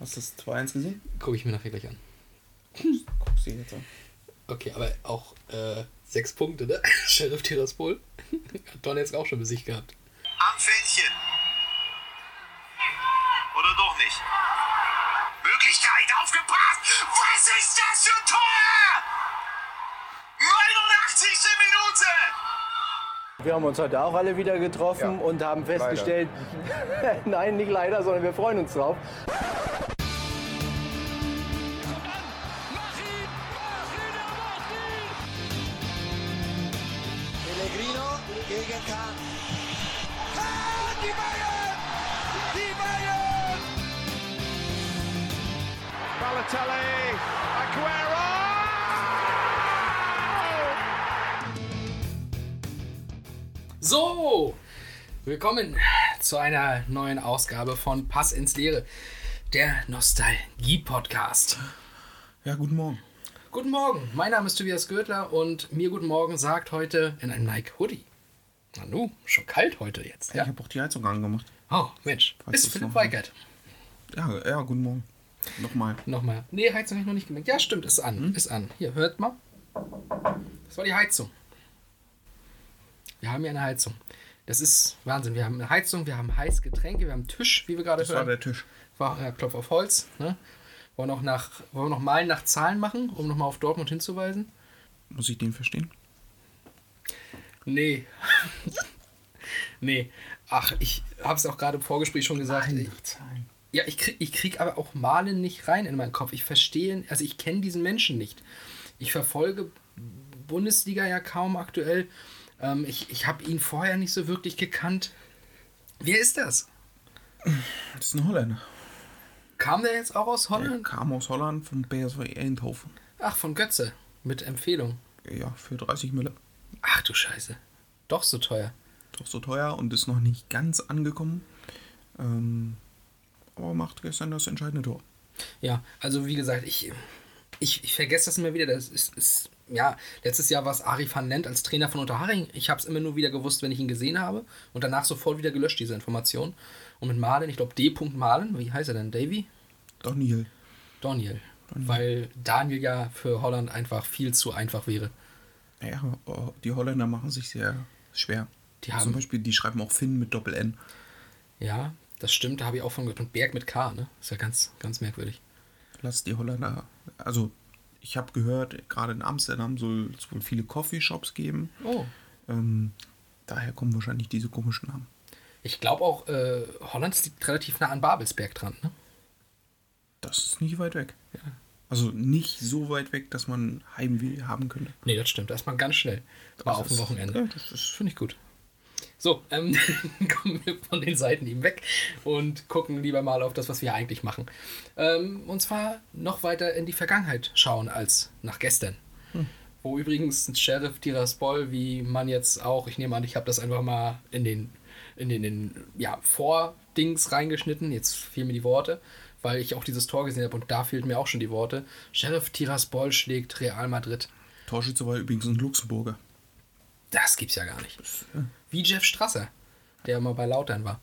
Hast du das 2-1 gesehen? Gucke ich mir nachher gleich an. Guckst du jetzt an. Okay, aber auch äh, sechs Punkte, ne? Sheriff Tiraspol. Hat Donetsk auch schon sich gehabt. Am Fähnchen. Oder doch nicht? Möglichkeit, aufgepasst! Was ist das für ein Tor? 89. Minute! Wir haben uns heute auch alle wieder getroffen Ja, und haben festgestellt, nein, nicht leider, sondern wir freuen uns drauf. Willkommen zu einer neuen Ausgabe von Pass ins Leere, der Nostalgie-Podcast. Ja, guten Morgen. Guten Morgen, mein Name ist Tobias Gödler und mir guten Morgen sagt heute in einem Nike Hoodie. Nanu, schon kalt heute jetzt. Ich Ja. habe auch die Heizung angemacht. Oh, Mensch, Falls ist Philipp Weigert. Ja, ja, guten Morgen. Nochmal. Nochmal. Nee, Heizung habe ich noch nicht gemerkt. Ja, stimmt, ist an. Ist an. Hier, hört mal. Das war die Heizung. Wir haben hier eine Heizung. Das ist Wahnsinn. Wir haben eine Heizung, wir haben heiße Getränke, wir haben einen Tisch, wie wir gerade Das war hören. der Tisch. War, ja, Klopf auf Holz. Ne? Wollen, wir noch nach, wollen wir noch mal nach Zahlen machen, um nochmal auf Dortmund hinzuweisen? Muss ich den verstehen? Nee. nee. Ach, ich habe es auch gerade im Vorgespräch schon gesagt. Ich, Zahlen. ja, ich krieg, ich krieg aber auch Malen nicht rein in meinen Kopf. Ich verstehe, also ich kenne diesen Menschen nicht. Ich verfolge Bundesliga ja kaum aktuell. Ähm, ich ich habe ihn vorher nicht so wirklich gekannt. Wer ist das? Das ist ein Holländer. Kam der jetzt auch aus Der Holland? kam aus Holland von BSW Eindhoven. Ach, von Götze. Mit Empfehlung. Ja, für 30 Mille. Ach du Scheiße. Doch so teuer. Doch so teuer und ist noch nicht ganz angekommen. Ähm, aber macht gestern das entscheidende Tor. Ja, also wie gesagt, ich, ich, ich vergesse das immer wieder. Das ist, ist ja, letztes Jahr war es Ari van Lent als Trainer von Unterhaching. Ich habe es immer nur wieder gewusst, wenn ich ihn gesehen habe und danach sofort wieder gelöscht, diese Information. Und mit Malen, ich glaube D. Malen, wie heißt er denn? Davy? Daniel. Daniel. Weil Daniel ja für Holland einfach viel zu einfach wäre. Ja, oh, die Holländer machen sich sehr schwer. Die haben- Zum Beispiel, die schreiben auch Finn mit Doppel-N. Ja, das stimmt, da habe ich auch von gehört. Und Berg mit K, ne? Ist ja ganz, ganz merkwürdig. Lass die Holländer. Also, ich habe gehört, gerade in Amsterdam soll es wohl viele Coffeeshops geben. Oh. Ähm, daher kommen wahrscheinlich diese komischen Namen. Ich glaube auch, äh, Holland liegt relativ nah an Babelsberg dran, ne? Das ist nicht weit weg. Also nicht so weit weg, dass man Heimweh haben könnte. Nee, das stimmt. Da ist man ganz schnell. War Das auf dem Wochenende. Ja, das ist Finde ich gut. So, ähm, kommen wir von den Seiten eben weg und gucken lieber mal auf das, was wir eigentlich machen. Ähm, und zwar noch weiter in die Vergangenheit schauen als nach gestern. Wo übrigens Sheriff Tiraspol, wie man jetzt auch, ich nehme an, ich habe das einfach mal in den, in den, in, ja, Vordings reingeschnitten, jetzt fehlen mir die Worte, weil ich auch dieses Tor gesehen habe und da fehlten mir auch schon die Worte. Sheriff Tiraspol schlägt Real Madrid. Torschütze war übrigens ein Luxemburger. Das gibt's ja gar nicht. Wie Jeff Strasser, der mal bei Lautern war.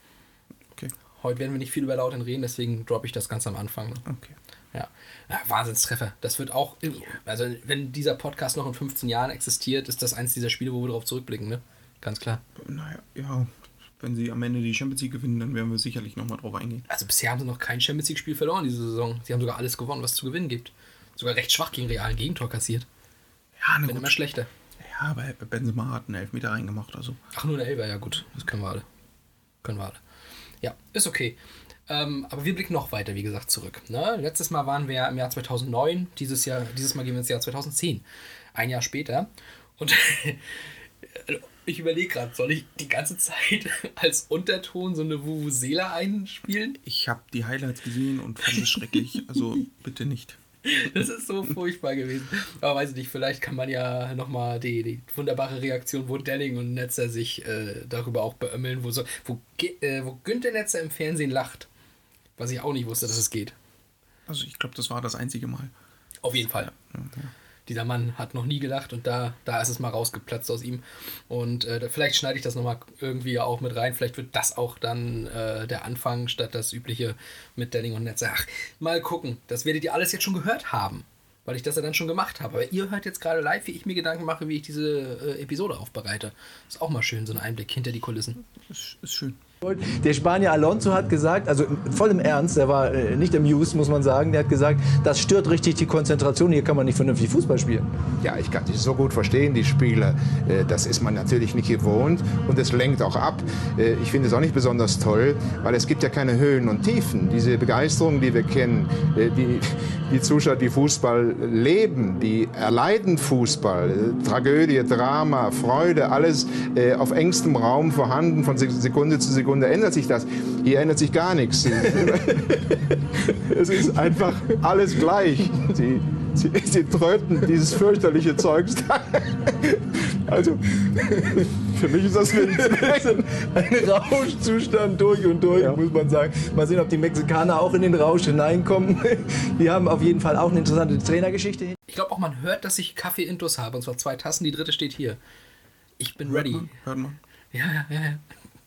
Okay. Heute werden wir nicht viel über Lautern reden, deswegen droppe ich das ganz am Anfang. ne? Okay. Ja. ja, Wahnsinnstreffer. Das wird auch, in, also wenn dieser Podcast noch in 15 Jahren existiert, ist das eins dieser Spiele, wo wir darauf zurückblicken, ne? Ganz klar. Naja, ja, wenn sie am Ende die Champions League gewinnen, dann werden wir sicherlich nochmal drauf eingehen. Also bisher haben sie noch kein Champions League-Spiel verloren diese Saison. Sie haben sogar alles gewonnen, was es zu gewinnen gibt. Sogar recht schwach gegen Real ein Gegentor kassiert. Ja, na Wenn immer schlechter. Ja, aber Benzema hat einen Elfmeter reingemacht, also. Ach, nur der Elber, ja gut. Das können wir alle. Können wir alle. Ja, ist okay. Ähm, aber wir blicken noch weiter, wie gesagt, zurück. Ne? Letztes Mal waren wir im Jahr 2009. Dieses, Jahr, dieses Mal gehen wir ins Jahr 2010. Ein Jahr später. Und ich überlege gerade, soll ich die ganze Zeit als Unterton so eine Vuvuzela einspielen? Ich habe die Highlights gesehen und fand es schrecklich, also bitte nicht. Das ist so furchtbar gewesen. Aber weiß ich nicht, vielleicht kann man ja nochmal die, die wunderbare Reaktion, wo Delling und Netzer sich äh, darüber auch beömmeln, wo, so, wo, äh, wo Günther Netzer im Fernsehen lacht. Was ich auch nicht wusste, dass es geht. Also ich glaube, das war das einzige Mal. Auf jeden Fall. Dieser Mann hat noch nie gelacht und da, da ist es mal rausgeplatzt aus ihm. Und äh, vielleicht schneide ich das nochmal irgendwie auch mit rein. Vielleicht wird das auch dann äh, der Anfang statt das übliche mit Delling und Netze. Ach, mal gucken. Das werdet ihr alles jetzt schon gehört haben, weil ich das ja dann schon gemacht habe. Aber ihr hört jetzt gerade live, wie ich mir Gedanken mache, wie ich diese äh, Episode aufbereite. Ist auch mal schön, so ein Einblick hinter die Kulissen. Ist, ist schön. Der Spanier Alonso hat gesagt, also voll im Ernst, der war äh, nicht amused, muss man sagen, der hat gesagt, das stört richtig die Konzentration, hier kann man nicht vernünftig Fußball spielen. Ja, ich kann die so gut verstehen, die Spieler. Äh, Das ist man natürlich nicht gewohnt und es lenkt auch ab. Äh, Ich finde es auch nicht besonders toll, weil es gibt ja keine Höhen und Tiefen. Diese Begeisterung, die wir kennen, äh, die, die Zuschauer, die Fußball leben, die erleiden Fußball, äh, Tragödie, Drama, Freude, alles äh, auf engstem Raum vorhanden, von Se- Sekunde zu Sekunde ändert sich das. Hier ändert sich gar nichts. Es ist einfach alles gleich. Sie, sie, sie tröten dieses fürchterliche Zeugs. Also, für mich ist das ein Ein Rauschzustand durch und durch, muss man sagen. Mal sehen, ob die Mexikaner auch in den Rausch hineinkommen. Die haben auf jeden Fall auch eine interessante Trainergeschichte. Ich glaube auch, man hört, dass ich Kaffee-Intus habe. Und zwar zwei Tassen. Die dritte steht hier. Ich bin ready. Man, hört man. Ja, ja, ja.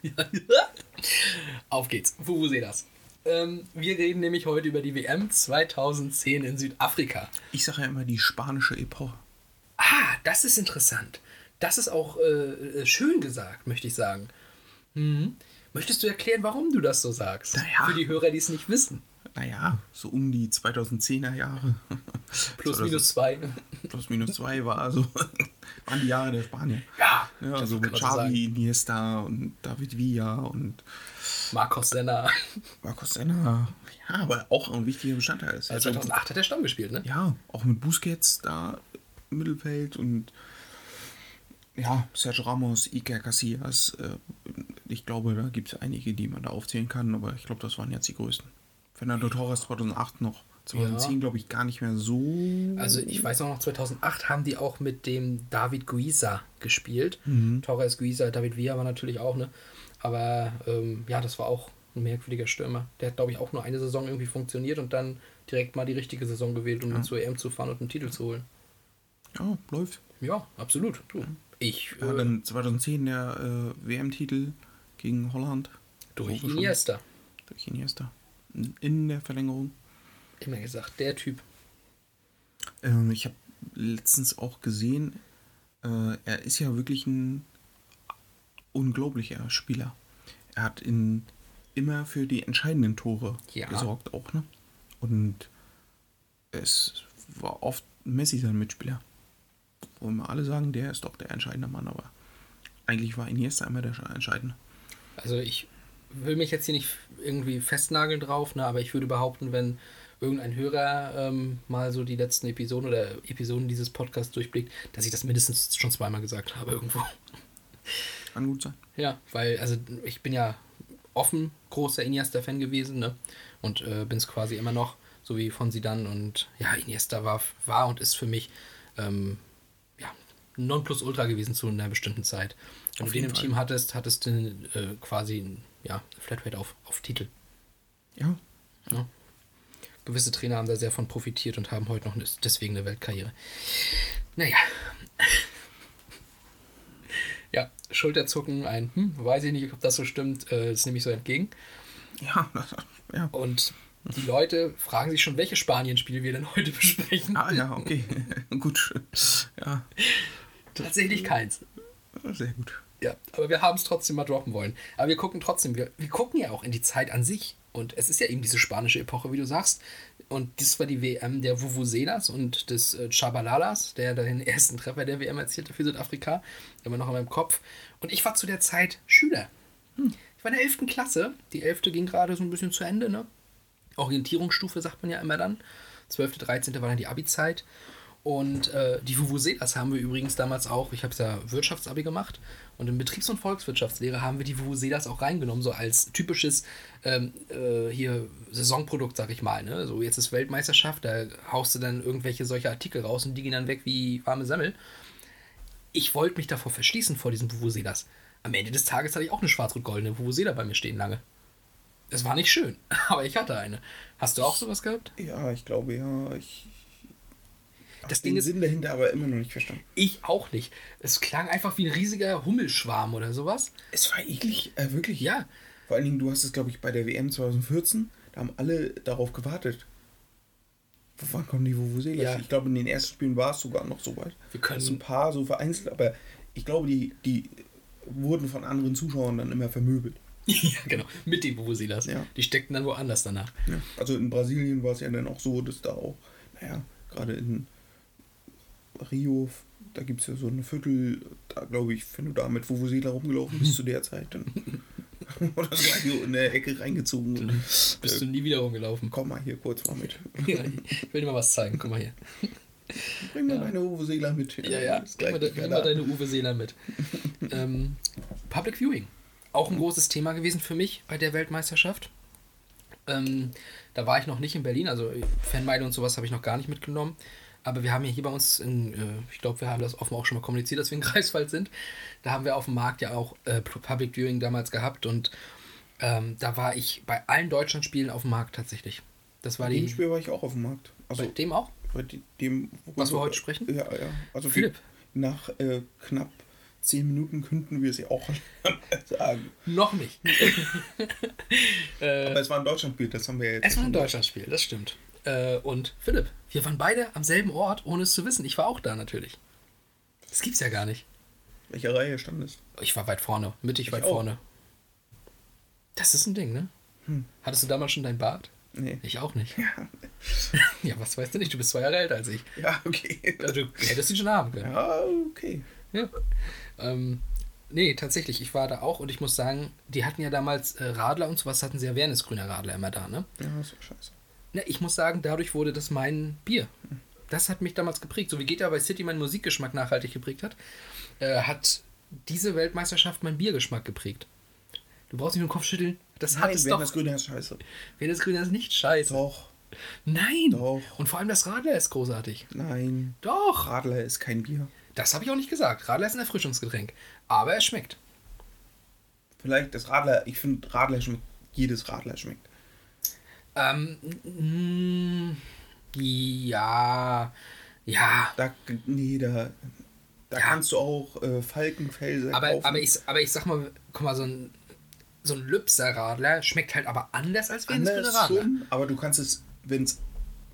Ja. Auf geht's. Wo seht das? Ähm, wir reden nämlich heute über die WM 2010 in Südafrika. Ich sage ja immer die spanische Epoche. Ah, das ist interessant. Das ist auch äh, schön gesagt, möchte ich sagen. Mhm. Möchtest du erklären, warum du das so sagst? Naja. Für die Hörer, die es nicht wissen. Naja, so um die 2010er Jahre. Plus, minus zwei. Plus minus zwei war so, waren die Jahre der Spanier. Ja, Ja, das so kann mit. Xavi, Iniesta und David Villa und Marcos Senna. Marcos Senna. Ja, aber auch ein wichtiger Bestandteil ist. Also 2008 hat er Stamm gespielt, ne? ja, auch mit Busquets da im Mittelfeld und ja, Sergio Ramos, Iker Casillas. Äh, ich glaube, da gibt es einige, die man da aufzählen kann, aber ich glaube, das waren jetzt die größten. Fernando Torres 2008 noch. 2010 Ja. glaube ich gar nicht mehr so. Also ich weiß auch noch, 2008 haben die auch mit dem David Guisa gespielt. Torres Guisa, David Villa war natürlich auch, ne? Aber ähm, ja, das war auch ein merkwürdiger Stürmer. Der hat, glaube ich, auch nur eine Saison irgendwie funktioniert und dann direkt mal die richtige Saison gewählt, um dann zur EM zu fahren und einen Titel zu holen. Ja, läuft. Ja, absolut. Du. Ich Ja, äh, dann 2010 der äh, WM-Titel gegen Holland. durch Iniesta. Durch Iniesta. In der Verlängerung. Immer gesagt, der Typ. Ähm, ich habe letztens auch gesehen, äh, er ist ja wirklich ein unglaublicher Spieler. Er hat in, immer für die entscheidenden Tore Ja. gesorgt auch, ne? Und es war oft Messi sein Mitspieler. Wo immer alle sagen, der ist doch der entscheidende Mann, aber eigentlich war Iniesta immer der entscheidende. Also ich will mich jetzt hier nicht irgendwie festnageln drauf, ne, aber ich würde behaupten, wenn irgendein Hörer ähm, mal so die letzten Episoden oder Episoden dieses Podcasts durchblickt, dass ich das mindestens schon zweimal gesagt habe irgendwo. Kann gut sein. Ja, weil, also ich bin ja offen großer Iniesta-Fan gewesen, ne? Und äh, bin es quasi immer noch, so wie von Zidane. Und ja, Iniesta war, war und ist für mich ähm, ja, Nonplusultra gewesen zu einer bestimmten Zeit. Wenn Auf du den im Fall. Team hattest, hattest du äh, quasi ein, ja, Flatrate auf, auf Titel. Ja, Gewisse Trainer haben da sehr von profitiert und haben heute noch deswegen eine Weltkarriere. Naja. Ja, Schulterzucken, ein, hm, weiß ich nicht, ob das so stimmt, äh, das nehme ich so entgegen. ja, ja. Und die Leute fragen sich schon, welche Spanien-Spiele wir denn heute besprechen. Ah, ja, okay. gut. Ja, Tatsächlich keins. sehr gut. Ja, aber wir haben es trotzdem mal droppen wollen. Aber wir gucken trotzdem, wir, wir gucken ja auch in die Zeit an sich. Und es ist ja eben diese spanische Epoche, wie du sagst. Und das war die WM der Vuvuzelas und des äh, Chabalalas, der den ersten Treffer der WM erzielte für Südafrika. Immer noch in meinem Kopf. Und ich war zu der Zeit Schüler. Ich war in der 11. Klasse. Die 11. ging gerade so ein bisschen zu Ende, ne? Orientierungsstufe sagt man ja immer dann. 12., 13. war dann die Abi-Zeit. Und äh, die Vuvuzelas haben wir übrigens damals auch, ich habe ja Wirtschaftsabi gemacht und in Betriebs- und Volkswirtschaftslehre haben wir die Vuvuzelas auch reingenommen, so als typisches ähm, äh, hier Saisonprodukt, sag ich mal. Ne? So jetzt ist Weltmeisterschaft, da haust du dann irgendwelche solche Artikel raus und die gehen dann weg wie warme Semmel. Ich wollte mich davor verschließen vor diesen Vuvuzelas. Am Ende des Tages hatte ich auch eine schwarz-rot-goldene Vuvuzela bei mir stehen lange. Es war nicht schön, aber ich hatte eine. Hast du auch sowas gehabt? Ja, ich glaube ja. Ich, Das Den Ding ist, Sinn dahinter aber immer noch nicht verstanden. ich auch nicht. Es klang einfach wie ein riesiger Hummelschwarm oder sowas. Es war eklig, äh, wirklich. Ja. Vor allen Dingen, du hast es, glaube ich, bei der WM 2014, da haben alle darauf gewartet. Wann kommen die Vuvuzelas? Ja. Ich glaube, in den ersten Spielen war es sogar noch so weit. Wir können- Es sind ein paar so vereinzelt, aber ich glaube, die, die wurden von anderen Zuschauern dann immer vermöbelt. ja, genau. Mit den Vuvuzelas. Ja. Die steckten dann woanders danach. Ja. Also in Brasilien war es ja dann auch so, dass da auch, naja, gerade in Rio, da gibt es ja so eine Viertel, da glaube ich, wenn du da mit Vuvuzela rumgelaufen bist zu der Zeit, dann oder so Radio in der Ecke reingezogen und Bist du nie wieder rumgelaufen. komm mal hier kurz mal mit. Ja, ich will dir mal was zeigen. Guck mal hier. Bring mir deine Vuvuzela mit. Ja, ja. Gleich mal, de- nimm mal deine Uwe Seeler mit. ähm, Public Viewing. Auch ein großes Thema gewesen für mich bei der Weltmeisterschaft. Ähm, da war ich noch nicht in Berlin, also Fanmeile und sowas habe ich noch gar nicht mitgenommen. Aber wir haben ja hier bei uns, in, äh, ich glaube, wir haben das offen auch schon mal kommuniziert, dass wir in Greifswald sind. Da haben wir auf dem Markt ja auch äh, Public Viewing damals gehabt und ähm, da war ich bei allen Deutschlandspielen auf dem Markt tatsächlich. Das war Bei dem die. Spiel war ich auch auf dem Markt. Also Bei dem auch? bei de- dem, Was wir heute sprechen? Ja, ja. Also Philipp. Nach äh, knapp zehn Minuten könnten wir es ja auch sagen. Noch nicht. Aber es war ein Deutschlandspiel, das haben wir ja jetzt. Es war ein Deutschlandspiel, das stimmt. Äh, und Philipp, wir waren beide am selben Ort, ohne es zu wissen. Ich war auch da natürlich. Das gibt's ja gar nicht. Welche Reihe stand es? Ich war weit vorne, mittig weit auch. vorne. Das ist ein Ding, ne? Hattest du damals schon dein Bart? Nee. Ich auch nicht. Ja. was weißt du nicht? Du bist zwei Jahre älter als ich. Ja, okay. Also, du hättest ihn schon haben können. Ja, okay. Ja. Ähm, nee, tatsächlich, ich war da auch und ich muss sagen, die hatten ja damals äh, Radler und sowas, hatten sie ja Wernesgrüner Radler immer da, ne? Ja, war scheiße. Na, ich muss sagen, dadurch wurde das mein Bier. Das hat mich damals geprägt. So wie GTA bei City meinen Musikgeschmack nachhaltig geprägt hat, äh, hat diese Weltmeisterschaft meinen Biergeschmack geprägt. Du brauchst nicht nur den Kopf schütteln. Das hat es wenn doch. das Grüne ist scheiße. Wernesgrüner ist nicht scheiße. Doch, Nein. Doch. Und vor allem das Radler ist großartig. nein. Doch. Radler ist kein Bier. Das habe ich auch nicht gesagt. Radler ist ein Erfrischungsgetränk. Aber es schmeckt. Vielleicht das Radler, ich finde Radler schmeckt, jedes Radler schmeckt. Ähm, mm, ja. Ja. Da, nee, da, da Ja. kannst du auch äh, Falkenfelser Aber, kaufen. aber, ich, aber ich sag mal, guck mal, so ein, so ein Lübser Radler schmeckt halt aber anders als wenn es Anders Radler. schon, aber du kannst es, wenn es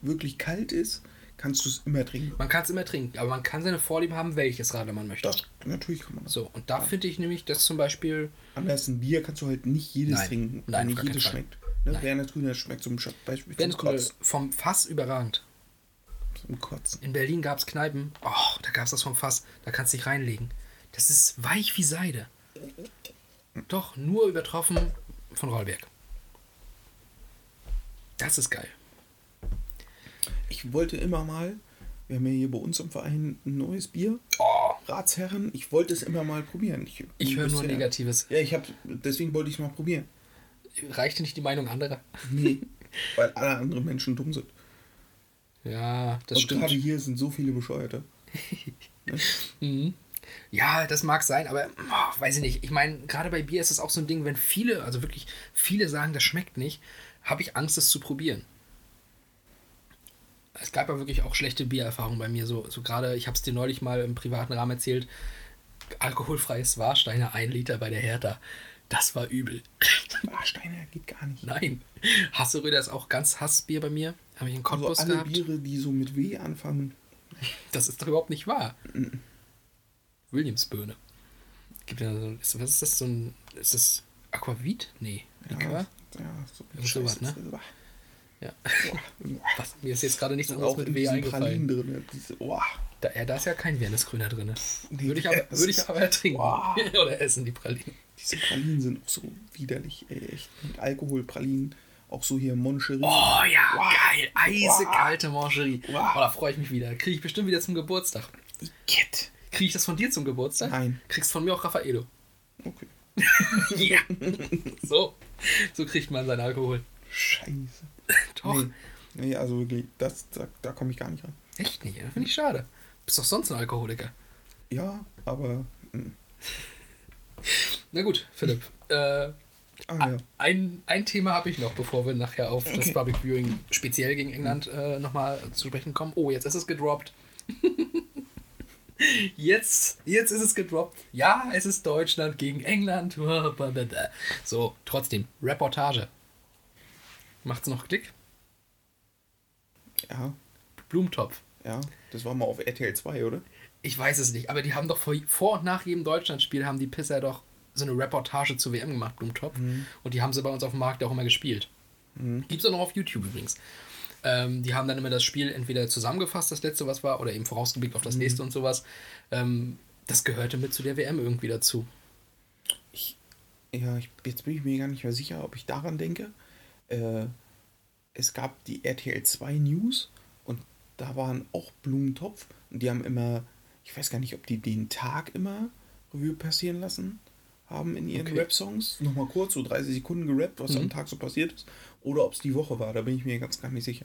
wirklich kalt ist, kannst du es immer trinken. Man kann es immer trinken, aber man kann seine Vorliebe haben, welches Radler man möchte. Das, natürlich kann man das. So, und da finde ich nämlich, dass zum Beispiel, Anders ein Bier kannst du halt nicht jedes Nein. trinken, Nein, nicht jedes schmeckt. Ne? Nein. Werner Grüner schmeckt zum Beispiel wenn zum es Kotzen. vom Fass überragend. Zum Kotzen. In Berlin gab es Kneipen, oh, da gab es das vom Fass, da kannst du dich reinlegen. Das ist weich wie Seide. Doch, nur übertroffen von Rollberg. Das ist geil. Ich wollte immer mal, wir haben ja hier bei uns im Verein ein neues Bier. Oh, Ratsherren, ich wollte es immer mal probieren. Ich, ich höre nur Negatives. Ja, ich habe, deswegen wollte ich es mal probieren. Reicht dir nicht die Meinung anderer? Nee, weil alle anderen Menschen dumm sind. Ja, das Und stimmt. gerade hier sind so viele Bescheuerte. Ja, das mag sein, aber oh, weiß ich nicht. Ich meine, gerade bei Bier ist es auch so ein Ding, wenn viele, also wirklich viele sagen, das schmeckt nicht, habe ich Angst, es zu probieren. Es gab ja wirklich auch schlechte Biererfahrungen bei mir. So, so gerade, ich habe es dir neulich mal im privaten Rahmen erzählt, alkoholfreies Warsteiner 1 Liter bei der Hertha. Das war übel. Warsteiner geht gar nicht. Nein. Hasseröder ist auch ganz Hassbier bei mir. Habe ich in Also Cottbus alle gehabt. Biere, die so mit W anfangen. Das ist doch überhaupt nicht wahr. Williamsböhne. Gibt ja so, ist, was ist das? So ein, ist das Aquavit? Nee. Likör? Ja, ja, so Irgend sowas, ne? Scheiße. Ja. Was? Mir ist jetzt gerade nichts anderes mit W eingefallen. drin. Diese, oh, Da, ja, da ist ja kein Wernesgrüner drin. Nee, Würde ich aber, würde ich aber trinken. Wow. Oder essen, die Pralinen. diese Pralinen sind auch so widerlich. Ey, echt. Mit Alkoholpralinen. Auch so hier Moncherie. Oh ja, Wow. geil. Eisekalte Mancherie. Wow. Oh, da freue ich mich wieder. Kriege ich bestimmt wieder zum Geburtstag. Igitt. Kriege ich das von dir zum Geburtstag? Nein. Kriegst von mir auch Raffaello. Okay. Ja. so. So kriegt man seinen Alkohol. Scheiße. Doch. Nee, nee also wirklich, das, da, da komme ich gar nicht ran. Echt nicht, finde ich schade. Bist doch sonst ein Alkoholiker. Ja, aber. mm. Na gut, Philipp. Äh, Ah ja. ein, ein Thema habe ich noch, bevor wir nachher auf das. Public Viewing speziell gegen England äh, nochmal zu sprechen kommen. Oh, jetzt ist es gedroppt. Jetzt, jetzt ist es gedroppt. Ja, es ist Deutschland gegen England. So, trotzdem, Reportage. Macht's noch Klick? Ja, Blumentopf. ja. Das war mal auf RTL 2, oder? Ich weiß es nicht, aber die haben doch vor, vor und nach jedem Deutschlandspiel haben die Pisser doch so eine Reportage zur WM gemacht, Blumentopf. Und die haben sie bei uns auf dem Markt auch immer gespielt. Gibt's auch noch auf YouTube übrigens. Ähm, die haben dann immer das Spiel entweder zusammengefasst, das letzte, was war, oder eben vorausgeblickt auf das nächste und sowas. Ähm, das gehörte mit zu der WM irgendwie dazu. Ja, ich, jetzt bin ich mir gar nicht mehr sicher, ob ich daran denke. Äh, es gab die RTL 2 News und da waren auch Blumentopf und die haben immer, ich weiß gar nicht, ob die den Tag immer Revue passieren lassen haben in ihren Okay. Rap-Songs. Nochmal kurz, so 30 Sekunden gerappt, was am Tag so passiert ist. Oder ob es die Woche war, da bin ich mir ganz gar nicht sicher.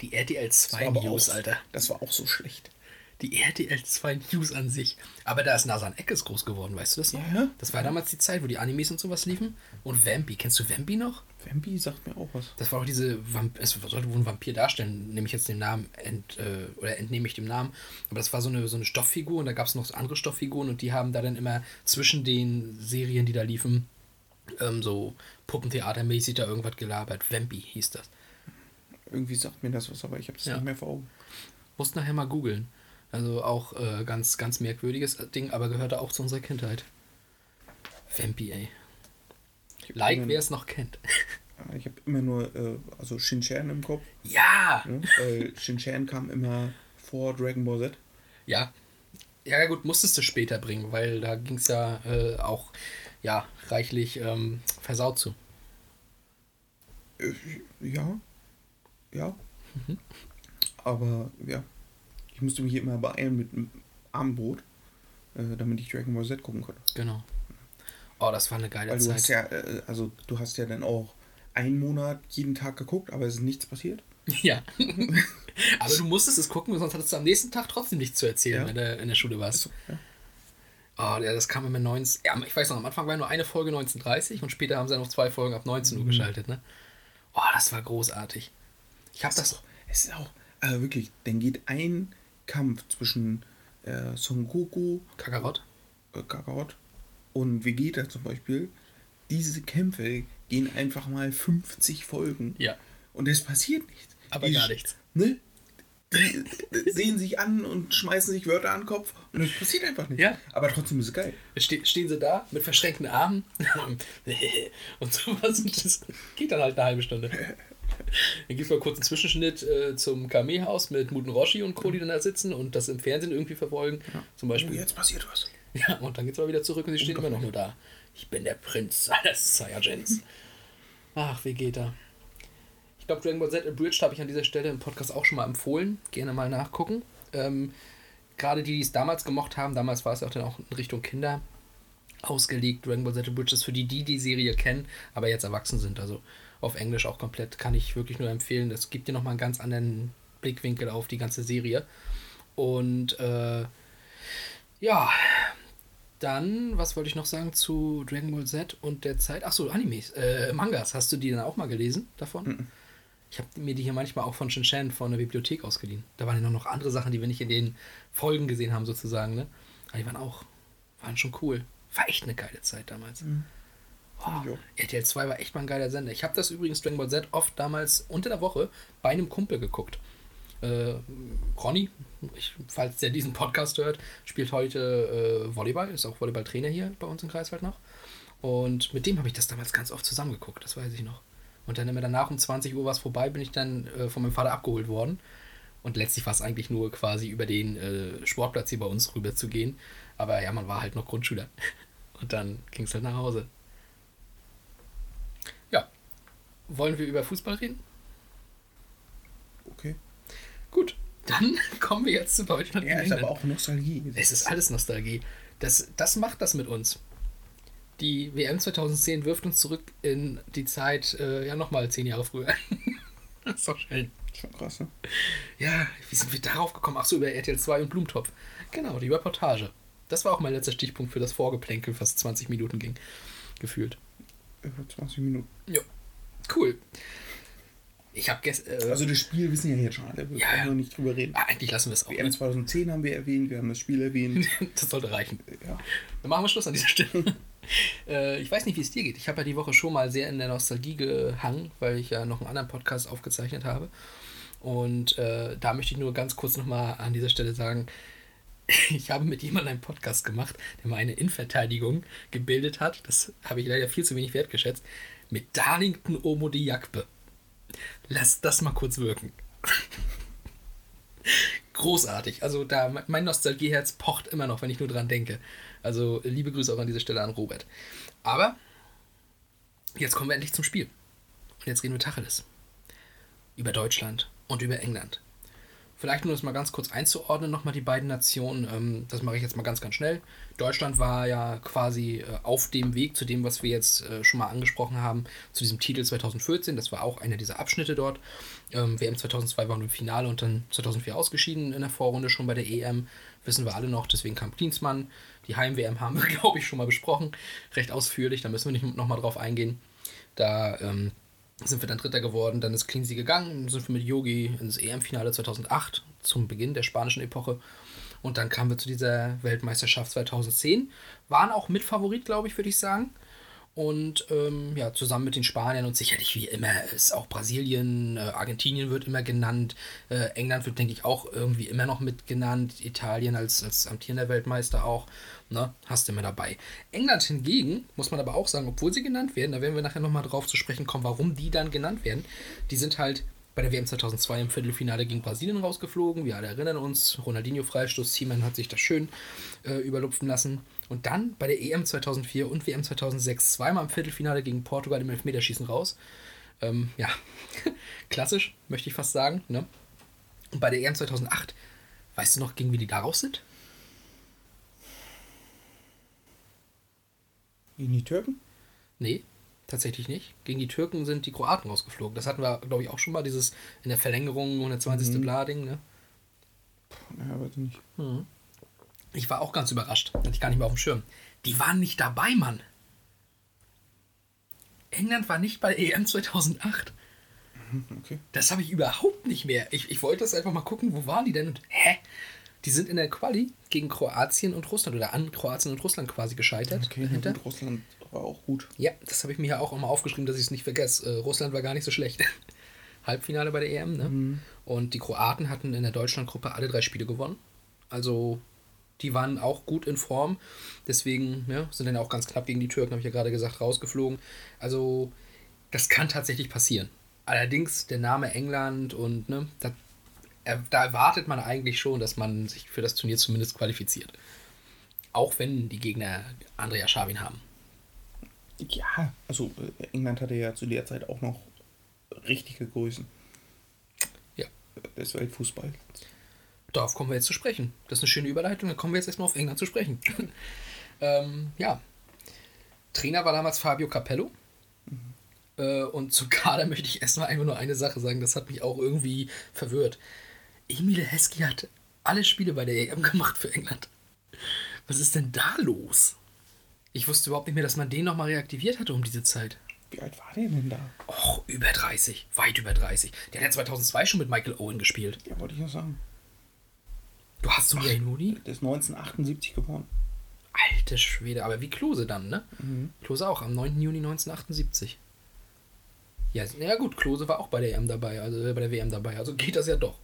Die RTL Das 2 war aber News, auch, Alter. Das war auch so schlecht. Die RTL 2 News an sich. Aber da ist Nasan Eckes groß geworden, weißt du das noch? Ja. Das war damals die Zeit, wo die Animes und sowas liefen. Und Vampy. Kennst du Vampy noch? Vampy sagt mir auch was. Das war auch diese, Vamp es sollte wohl ein Vampir darstellen, nehme ich jetzt den Namen, ent, äh, oder entnehme ich dem Namen. Aber das war so eine, so eine Stofffigur und da gab es noch so andere Stofffiguren und die haben da dann immer zwischen den Serien, die da liefen, ähm, so Puppentheatermäßig da irgendwas gelabert. Vampy hieß das. Irgendwie sagt mir das was, aber ich habe es Ja. nicht mehr vor Augen. Musst nachher mal googeln. Also auch äh, ganz, ganz merkwürdiges Ding, aber gehörte auch zu unserer Kindheit. Vampy, ey. Like, wer es noch kennt. Ich habe immer nur, äh, also Shin-Chan im Kopf. ja! Ne? Weil Shin-Chan kam immer vor Dragon Ball Z. Ja. Ja, gut, musstest du später bringen, weil da ging es ja äh, auch ja, reichlich ähm, versaut zu. Äh, ja. Ja. Aber ja. Ich musste mich hier immer beeilen mit einem Abendbrot, äh, damit ich Dragon Ball Z gucken konnte. Genau. Oh, das war eine geile Weil du Zeit. hast ja, äh, also du hast ja dann auch einen Monat jeden Tag geguckt, aber es ist nichts passiert. Ja. Aber du musstest es gucken, sonst hattest du am nächsten Tag trotzdem nichts zu erzählen, Ja. wenn du in der Schule warst. Ja. Oh, ja, das kam immer 19. Ja, ich weiß noch, am Anfang war nur eine Folge 19.30 und später haben sie noch zwei Folgen ab 19 Mhm. Uhr geschaltet, ne? Oh, das war großartig. Ich habe das. Es ist auch, also wirklich, dann geht ein Kampf zwischen äh, Son Goku, Kakarot? äh, Kakarot und Vegeta zum Beispiel. Diese Kämpfe gehen einfach mal 50 Folgen. Ja. Und es passiert nichts. Aber Die gar nichts. Ne? Die sehen sich an und schmeißen sich Wörter an den Kopf und es passiert einfach nichts. Ja. Aber trotzdem ist es geil. Ste stehen sie da mit verschränkten Armen und sowas und das geht dann halt eine halbe Stunde. Dann gibt es mal kurz einen Zwischenschnitt äh, zum Kame-Haus mit Muten Roshi und Co., die dann da sitzen und das im Fernsehen irgendwie verfolgen. Zum Oh, Beispiel. jetzt passiert was. Ja, und dann geht's mal wieder zurück und sie stehen immer noch nur da. Ich bin der Prinz eines Saiyajins. Ach, Vegeta. Ich glaube, Dragon Ball Z Abridged habe ich an dieser Stelle im Podcast auch schon mal empfohlen. Gerne mal nachgucken. Ähm, Gerade die, die es damals gemocht haben, damals war es auch dann auch in Richtung Kinder ausgelegt. Dragon Ball Z Abridged ist für die, die die Serie kennen, aber jetzt erwachsen sind. Also auf Englisch auch komplett kann ich wirklich nur empfehlen. Das gibt dir nochmal einen ganz anderen Blickwinkel auf die ganze Serie. Und äh, ja, dann, was wollte ich noch sagen zu Dragon Ball Z und der Zeit? Achso, Animes, äh, Mangas. Hast du die dann auch mal gelesen davon? Ich habe mir die hier manchmal auch von Shinshan von der Bibliothek ausgeliehen. Da waren ja noch, andere Sachen, die wir nicht in den Folgen gesehen haben, sozusagen. Ne? Aber die waren auch, waren schon cool. War echt eine geile Zeit damals. Wow. Auch. RTL 2 war echt mal ein geiler Sender. Ich habe das übrigens Dragon Ball Z oft damals unter der Woche bei einem Kumpel geguckt. Äh, Ronny, ich, falls der diesen Podcast hört, spielt heute äh, Volleyball, ist auch Volleyballtrainer hier bei uns im Kreiswald noch. Und mit dem habe ich das damals ganz oft zusammengeguckt, das weiß ich noch. Und dann immer danach um 20 Uhr was vorbei, bin ich dann äh, von meinem Vater abgeholt worden. Und letztlich war es eigentlich nur quasi über den äh, Sportplatz hier bei uns rüber zu gehen. Aber ja, man war halt noch Grundschüler. Und dann ging es halt nach Hause. Ja. Wollen wir über Fußball reden? Okay. Gut. Dann kommen wir jetzt zu Deutschland. Ja, ist aber auch Nostalgie. Es ist alles Nostalgie. Das, das macht das mit uns. Die WM 2010 wirft uns zurück in die Zeit, äh, ja, nochmal zehn Jahre früher. das ist doch schön. Schon krass, ne? Ja, wie sind wir darauf gekommen? Ach so, über RTL 2 und Blumentopf. Genau, die Reportage. Das war auch mein letzter Stichpunkt für das Vorgeplänkel, was 20 Minuten ging. Gefühlt. Über 20 Minuten. Ja. Cool. Ich habe gestern. Äh, Also das Spiel wissen ja jetzt schon alle. Wir Ja, brauchen ja. nur nicht drüber reden. ah, eigentlich lassen wir es auch. WM 2010 haben wir erwähnt, wir haben das Spiel erwähnt. Das sollte reichen. ja. Dann machen wir Schluss an dieser Stelle. äh, ich weiß nicht, wie es dir geht. Ich habe ja die Woche schon mal sehr in der Nostalgie gehangen, weil ich ja noch einen anderen Podcast aufgezeichnet habe. Und äh, da möchte ich nur ganz kurz nochmal an dieser Stelle sagen, ich habe mit jemandem einen Podcast gemacht, der mal eine Innenverteidigung gebildet hat. Das habe ich leider viel zu wenig wertgeschätzt. Mit Darlington Omodiakbe. Lass das mal kurz wirken. Großartig. Also da mein Nostalgieherz pocht immer noch, wenn ich nur dran denke. Also liebe Grüße auch an dieser Stelle an Robert. Aber jetzt kommen wir endlich zum Spiel. Und jetzt reden wir Tacheles. Über Deutschland und über England. Vielleicht nur das mal ganz kurz einzuordnen, nochmal die beiden Nationen. Ähm, das mache ich jetzt mal ganz, ganz schnell. Deutschland war ja quasi äh, auf dem Weg zu dem, was wir jetzt äh, schon mal angesprochen haben, zu diesem Titel 2014. Das war auch einer dieser Abschnitte dort. Ähm, WM 2002 waren wir im Finale und dann 2004 ausgeschieden in der Vorrunde schon bei der EM. Wissen wir alle noch, deswegen kam Klinsmann. Die Heim-WM haben wir, glaube ich, schon mal besprochen. Recht ausführlich, da müssen wir nicht nochmal drauf eingehen. Da ähm, sind wir dann Dritter geworden, dann ist Cleansy gegangen, sind wir mit Yogi ins EM-Finale 2008 zum Beginn der spanischen Epoche und dann kamen wir zu dieser Weltmeisterschaft 2010, waren auch Mitfavorit, glaube ich, würde ich sagen. Und ähm, ja, zusammen mit den Spaniern und sicherlich wie immer ist auch Brasilien, äh, Argentinien wird immer genannt, äh, England wird, denke ich, auch irgendwie immer noch mit genannt, Italien als, als amtierender Weltmeister auch, ne, hast du immer dabei. England hingegen, muss man aber auch sagen, obwohl sie genannt werden, da werden wir nachher nochmal drauf zu sprechen kommen, warum die dann genannt werden, die sind halt bei der WM 2002 im Viertelfinale gegen Brasilien rausgeflogen. Wir alle erinnern uns, Ronaldinho Freistoß, Thiemann hat sich das schön äh, überlupfen lassen. Und dann bei der EM 2004 und WM 2006 zweimal im Viertelfinale gegen Portugal im Elfmeterschießen raus. Ähm, ja, klassisch, möchte ich fast sagen. Ne? Und bei der EM 2008, weißt du noch, gegen wie die da raus sind? Gegen die Türken? Nee, tatsächlich nicht. Gegen die Türken sind die Kroaten rausgeflogen. Das hatten wir, glaube ich, auch schon mal, dieses in der Verlängerung 120. Mhm. Blading. Ne? Ja, weiß ich nicht. Ich war auch ganz überrascht. Hatte ich gar nicht mehr auf dem Schirm. Die waren nicht dabei, Mann. England war nicht bei EM 2008. Okay. Das habe ich überhaupt nicht mehr. Ich, ich wollte das einfach mal gucken, wo waren die denn? Und, hä? Die sind in der Quali gegen Kroatien und Russland oder an Kroatien und Russland quasi gescheitert. Okay, dahinter. gut, Russland war auch gut. Ja, das habe ich mir ja auch immer aufgeschrieben, dass ich es nicht vergesse. Äh, Russland war gar nicht so schlecht. Halbfinale bei der EM, ne? Und die Kroaten hatten in der Deutschlandgruppe alle drei Spiele gewonnen. Also die waren auch gut in Form. Deswegen ja, sind dann auch ganz knapp gegen die Türken, habe ich ja gerade gesagt, rausgeflogen. Also das kann tatsächlich passieren. Allerdings der Name England und ne, da, da erwartet man eigentlich schon, dass man sich für das Turnier zumindest qualifiziert. Auch wenn die Gegner Andrea Schabin haben. Ja, also äh, England hatte ja zu der Zeit auch noch richtige Größen Ja, des Weltfußballs. Darauf kommen wir jetzt zu sprechen. Das ist eine schöne Überleitung. Dann kommen wir jetzt erstmal auf England zu sprechen. ähm, ja. Trainer war damals Fabio Capello. Äh, und zu Kader möchte ich erstmal einfach nur eine Sache sagen. Das hat mich auch irgendwie verwirrt. Emile Heskey hat alle Spiele bei der EM gemacht für England. Was ist denn da los? Ich wusste überhaupt nicht mehr, dass man den nochmal reaktiviert hatte um diese Zeit. Wie alt war der denn da? Och, über 30. Weit über 30. Der hat ja 2002 schon mit Michael Owen gespielt. Ja, wollte ich ja sagen. Du hast du Wayne Rooney? Der ist 1978 geboren. Alte Schwede, aber wie Klose dann, ne? Klose auch, am 9. Juni 1978. Ja, ja gut, Klose war auch bei der EM dabei, also äh, bei der WM dabei, also geht das ja doch.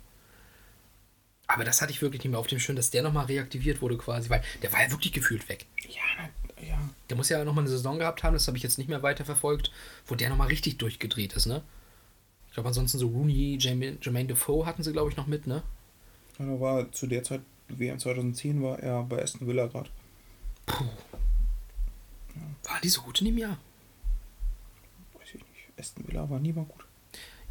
Aber das hatte ich wirklich nicht mehr auf dem Schirm, dass der nochmal reaktiviert wurde quasi, weil der war ja wirklich gefühlt weg. Ja. Der muss ja nochmal eine Saison gehabt haben, das habe ich jetzt nicht mehr weiter verfolgt, wo der nochmal richtig durchgedreht ist, ne? Ich glaube ansonsten so Rooney, Jermaine, Jermaine Defoe hatten sie, glaube ich, noch mit, ne? Ja, da war zu der Zeit, WM 2010, war er bei Aston Villa gerade. Waren die so gut in dem Jahr? Weiß ich nicht. Aston Villa war nie mal gut.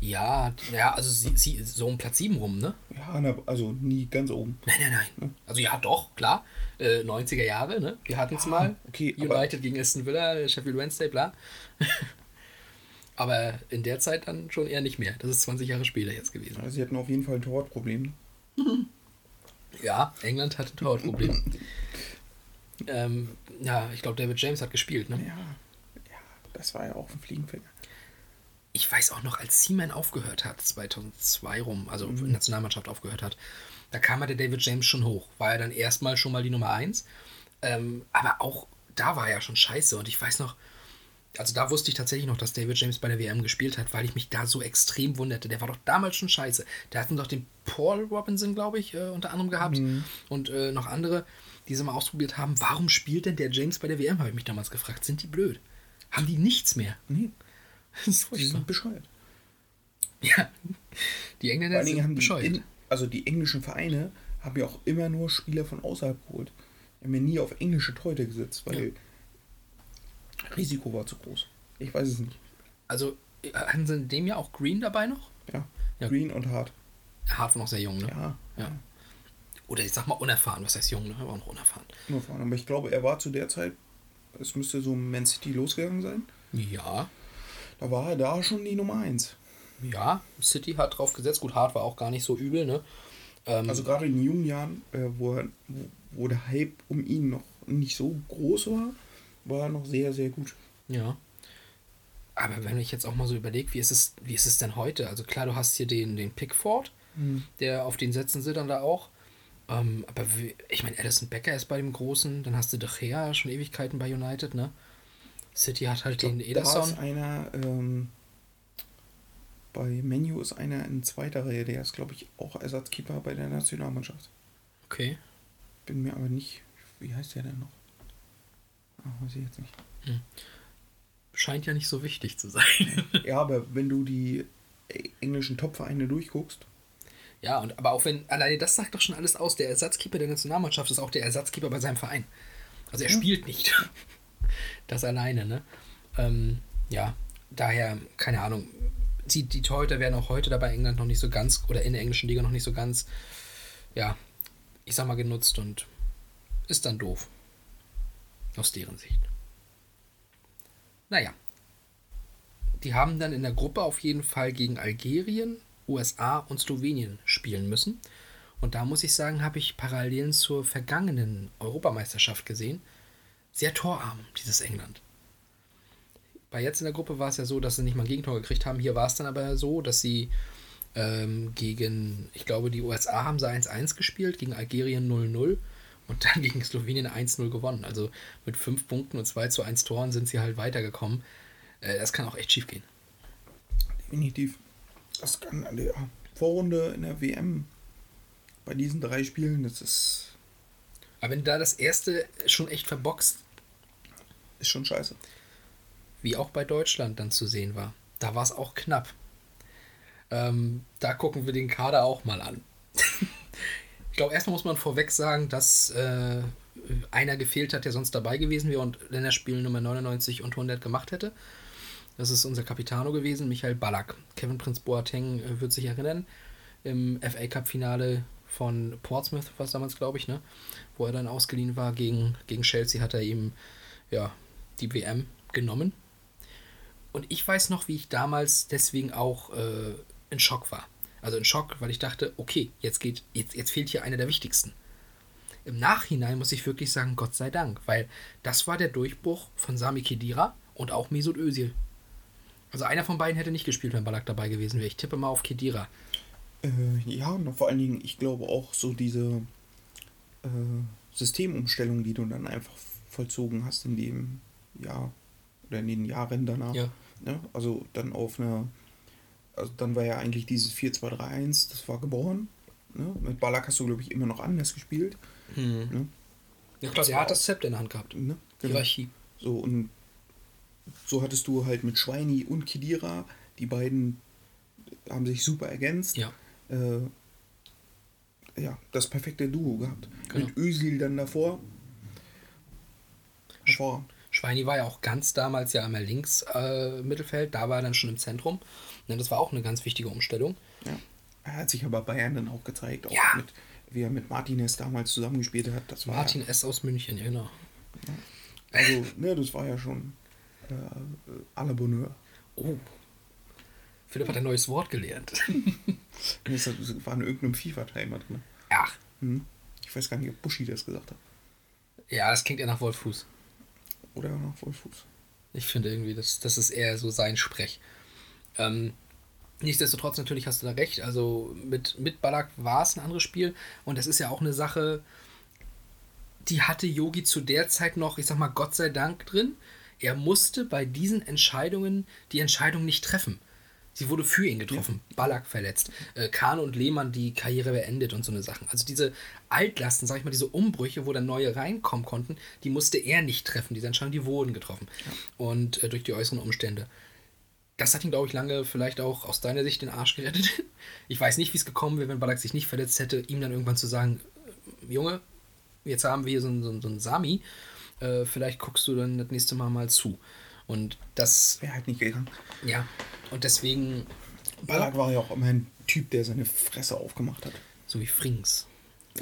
Ja, ja, also sie, sie, so um Platz 7 rum, ne? Ja, na, also nie ganz oben. Nein, nein, nein. Also ja, doch, klar. Äh, 90er Jahre, ne? Wir hatten es mal. okay, United gegen Aston Villa, Sheffield Wednesday, bla. aber in der Zeit dann schon eher nicht mehr. Das ist 20 Jahre später jetzt gewesen. Also sie hatten auf jeden Fall ein Torwartproblem. Ja, England hatte ein Torwartproblem. ähm, ja, ich glaube, David James hat gespielt, ne? Ja, ja, das war ja auch ein Fliegenfänger. Ich weiß auch noch, als Seaman aufgehört hat, 2002 rum, also der Nationalmannschaft aufgehört hat, da kam ja der David James schon hoch. War ja dann erstmal schon mal die Nummer 1. Ähm, aber auch da war er ja schon scheiße. Und ich weiß noch, also da wusste ich tatsächlich noch, dass David James bei der WM gespielt hat, weil ich mich da so extrem wunderte. Der war doch damals schon scheiße. Der hatten doch den Paul Robinson, glaube ich, äh, unter anderem gehabt und äh, noch andere, die sie mal ausprobiert haben. Warum spielt denn der James bei der WM, habe ich mich damals gefragt. Sind die blöd? Haben die nichts mehr? Nee, Das ist die sind bescheuert. Ja, die Engländer sind haben die, bescheuert. in, also die englischen Vereine haben ja auch immer nur Spieler von außerhalb geholt. Die haben ja nie auf englische Torhüter gesetzt, weil Risiko war zu groß. Ich weiß es nicht. Also äh, hatten sie in dem Jahr auch Green dabei noch? Ja. Ja. Green und Hart. Hart war noch sehr jung, ne? Ja. Ja. Oder ich sag mal unerfahren. Was heißt jung, ne? Er war auch noch unerfahren. Nur fahren. Aber ich glaube, er war zu der Zeit, es müsste so Man City losgegangen sein. Ja, Da war er da schon die Nummer 1. ja. City hat drauf gesetzt. Gut, Hart war auch gar nicht so übel, ne? Ähm, Also gerade in den jungen Jahren, äh, wo, er, wo, der Hype um ihn noch nicht so groß war, war er noch sehr, sehr gut. Ja. Aber wenn ich jetzt auch mal so überlege, wie ist es, wie ist es denn heute? Also klar, du hast hier den, den Pickford, der auf den setzen sie dann da auch. Ähm, aber wie, ich meine, Alison Becker ist bei dem Großen, dann hast du De Gea schon Ewigkeiten bei United, ne? City hat halt den Da ist Ederson. einer, ähm, bei Menu ist einer in zweiter Reihe, der ist, glaube ich, auch Ersatzkeeper bei der Nationalmannschaft. Okay. Bin mir aber nicht, wie heißt der denn noch? Ah, weiß ich jetzt nicht. Scheint ja nicht so wichtig zu sein. Ja, aber wenn du die englischen Topvereine durchguckst, ja, und aber auch wenn, alleine das sagt doch schon alles aus, der Ersatzkeeper der Nationalmannschaft ist auch der Ersatzkeeper bei seinem Verein. Also er spielt nicht. Das alleine, ne? Ähm, ja, daher, keine Ahnung. Die, die Torhüter werden auch heute dabei England noch nicht so ganz, oder in der englischen Liga noch nicht so ganz, ja, ich sag mal, genutzt und ist dann doof. Aus deren Sicht. Naja. Die haben dann in der Gruppe auf jeden Fall gegen Algerien, USA und Slowenien spielen müssen. Und da muss ich sagen, habe ich Parallelen zur vergangenen Europameisterschaft gesehen. Sehr torarm, dieses England. Bei jetzt in der Gruppe war es ja so, dass sie nicht mal ein Gegentor gekriegt haben. Hier war es dann aber so, dass sie ähm, gegen, ich glaube, die USA haben sie 1-1 gespielt, gegen Algerien 0-0 und dann gegen Slowenien 1-0 gewonnen. Also mit 5 Punkten und 2 zu 1 Toren sind sie halt weitergekommen. Äh, das kann auch echt schief gehen. definitiv. Das kann an der Vorrunde in der WM bei diesen drei Spielen, das ist, Aber wenn du da das erste schon echt verboxt, ist schon scheiße. wie auch bei Deutschland dann zu sehen war, da war es auch knapp. Ähm, da gucken wir den Kader auch mal an. ich glaube, erstmal muss man vorweg sagen, dass äh, einer gefehlt hat, der sonst dabei gewesen wäre und Länderspiel Nummer 99 und 100 gemacht hätte. Das ist unser Capitano gewesen, Michael Ballack. Kevin Prince Boateng äh, wird sich erinnern. Im FA Cup Finale von Portsmouth war es damals, glaube ich, ne? Wo er dann ausgeliehen war gegen, gegen Chelsea, hat er ihm ja, die WM genommen. Und ich weiß noch, wie ich damals deswegen auch äh, in Schock war. Also in Schock, weil ich dachte, okay, jetzt geht, jetzt, jetzt fehlt hier einer der wichtigsten. Im Nachhinein muss ich wirklich sagen, Gott sei Dank, weil das war der Durchbruch von Sami Khedira und auch Mesut Özil. Also einer von beiden hätte nicht gespielt, wenn Ballack dabei gewesen wäre. Ich tippe mal auf Khedira. Äh, ja, und vor allen Dingen, ich glaube auch so diese äh, Systemumstellung, die du dann einfach vollzogen hast in dem Jahr oder in den Jahren danach. Ja. Ne? Also dann auf einer, also dann war ja eigentlich dieses 4-2-3-1, das war geboren. Ne? Mit Ballack hast du, glaube ich, immer noch anders gespielt. Ne? Ja klar, der hat das Zepter in der Hand gehabt. Ne? Genau. Hierarchie. So, und so hattest du halt mit Schweini und Kidira, die beiden haben sich super ergänzt. Ja. Äh, ja, das perfekte Duo gehabt. Genau. Mit Özil dann davor. Hervorragend. Schweini war ja auch ganz damals ja einmal links äh, Mittelfeld, da war er dann schon im Zentrum. Ne, das war auch eine ganz wichtige Umstellung. Ja. Er hat sich aber Bayern dann auch gezeigt, auch Ja. mit, wie er mit Martinez damals zusammengespielt hat. Das war Martin S. aus München, ja, genau. Ja, also, ne, das war ja schon äh, à la Bonheur. Oh. Philipp hat ein neues Wort gelernt. Das war in irgendeinem FIFA-Timer drin. Ach. Hm. Ich weiß gar nicht, ob Buschi das gesagt hat. Ja, das klingt eher nach Wolfuß. Oder nach Wolfuß. Ich finde irgendwie, das, das ist eher so sein Sprech. Ähm, nichtsdestotrotz, natürlich hast du da recht. Also mit, mit Ballack war es ein anderes Spiel. Und das ist ja auch eine Sache, die hatte Yogi zu der Zeit noch, ich sag mal, Gott sei Dank drin. Er musste bei diesen Entscheidungen die Entscheidung nicht treffen. Sie wurde für ihn getroffen. Ballack verletzt. Äh, Kahn und Lehmann die Karriere beendet und so eine Sachen. Also diese Altlasten, sag ich mal, diese Umbrüche, wo dann neue reinkommen konnten, die musste er nicht treffen. Diese Entscheidungen, die wurden getroffen. Und äh, durch die äußeren Umstände. Das hat ihn, glaube ich, lange vielleicht auch aus deiner Sicht den Arsch gerettet. Ich weiß nicht, wie es gekommen wäre, wenn Ballack sich nicht verletzt hätte, ihm dann irgendwann zu sagen, äh, Junge, jetzt haben wir hier so einen, so einen, so einen Sami, äh, vielleicht guckst du dann das nächste Mal mal zu. Und das, Wäre halt nicht gegangen. ja, und deswegen, Ballack war ja auch immer ein Typ, der seine Fresse aufgemacht hat. so wie Frings.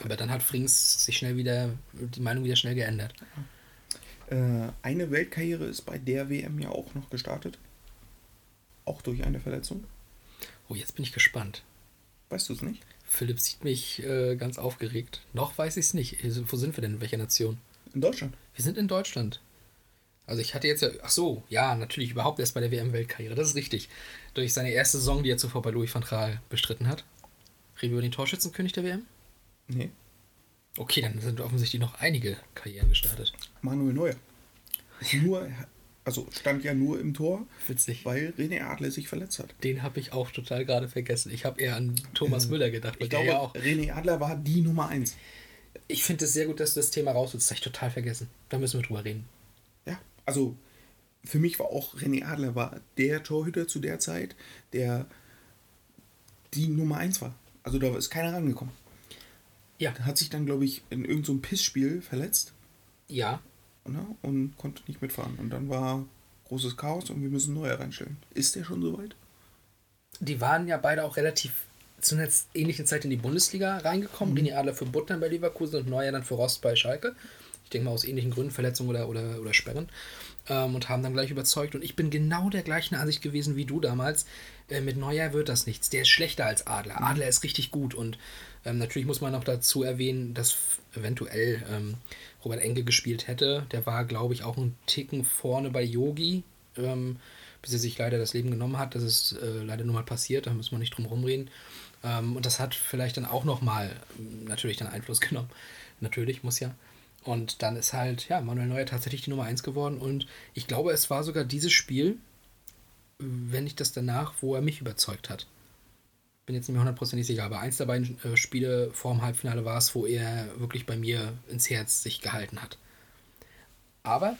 Aber dann hat Frings sich schnell wieder, die Meinung wieder schnell geändert. Äh, eine Weltkarriere ist bei der WM ja auch noch gestartet. Auch durch eine Verletzung. Oh, jetzt bin ich gespannt. Weißt du es nicht? Philipp sieht mich äh, ganz aufgeregt. Noch weiß ich es nicht. Wo sind wir denn? In welcher Nation? In Deutschland. Wir sind in Deutschland. Also ich hatte jetzt ja, ach so, ja, natürlich überhaupt erst bei der WM-Weltkarriere, das ist richtig. Durch seine erste Saison, die er zuvor bei Louis van Gaal bestritten hat. Reden wir über den Torschützenkönig der WM? Nee. Okay, dann sind offensichtlich noch einige Karrieren gestartet. Manuel Neuer. Nur, also stand ja nur im Tor, Witzig. weil René Adler sich verletzt hat. Den habe ich auch total gerade vergessen. Ich habe eher an Thomas Müller gedacht. Ich glaube, ja auch. René Adler war die Nummer eins. Ich finde es sehr gut, dass du das Thema rausholst. Das habe ich total vergessen. Da müssen wir drüber reden. Also für mich war auch René Adler war der Torhüter zu der Zeit, der die Nummer eins war. Also da ist keiner rangekommen. Ja, Der hat sich dann, glaube ich, in irgendeinem so Pissspiel verletzt ja. ne, und konnte nicht mitfahren. Und dann war großes Chaos und wir müssen Neuer reinstellen. Ist der schon soweit? Die waren ja beide auch relativ zu einer ähnlichen Zeit in die Bundesliga reingekommen. René Adler für Buttern bei Leverkusen und Neuer dann für Rost bei Schalke. Ich denke mal aus ähnlichen Gründen, Verletzungen oder, oder, oder Sperren. Ähm, und haben dann gleich überzeugt. Und ich bin genau der gleichen Ansicht gewesen wie du damals. Äh, mit Neuer wird das nichts. Der ist schlechter als Adler. Adler ist richtig gut. Und ähm, natürlich muss man noch dazu erwähnen, dass eventuell ähm, Robert Enke gespielt hätte. Der war, glaube ich, auch ein Ticken vorne bei Yogi. Ähm, bis er sich leider das Leben genommen hat. Das ist äh, leider nur mal passiert, da müssen wir nicht drum rumreden. Ähm, und das hat vielleicht dann auch nochmal natürlich dann Einfluss genommen. Natürlich, muss ja. Und dann ist halt, ja, Manuel Neuer tatsächlich die Nummer 1 geworden. Und ich glaube, es war sogar dieses Spiel, wenn nicht das danach, wo er mich überzeugt hat. Bin jetzt nicht mehr hundertprozentig sicher, aber eins der beiden äh, Spiele vor dem Halbfinale war es, wo er wirklich bei mir ins Herz sich gehalten hat. Aber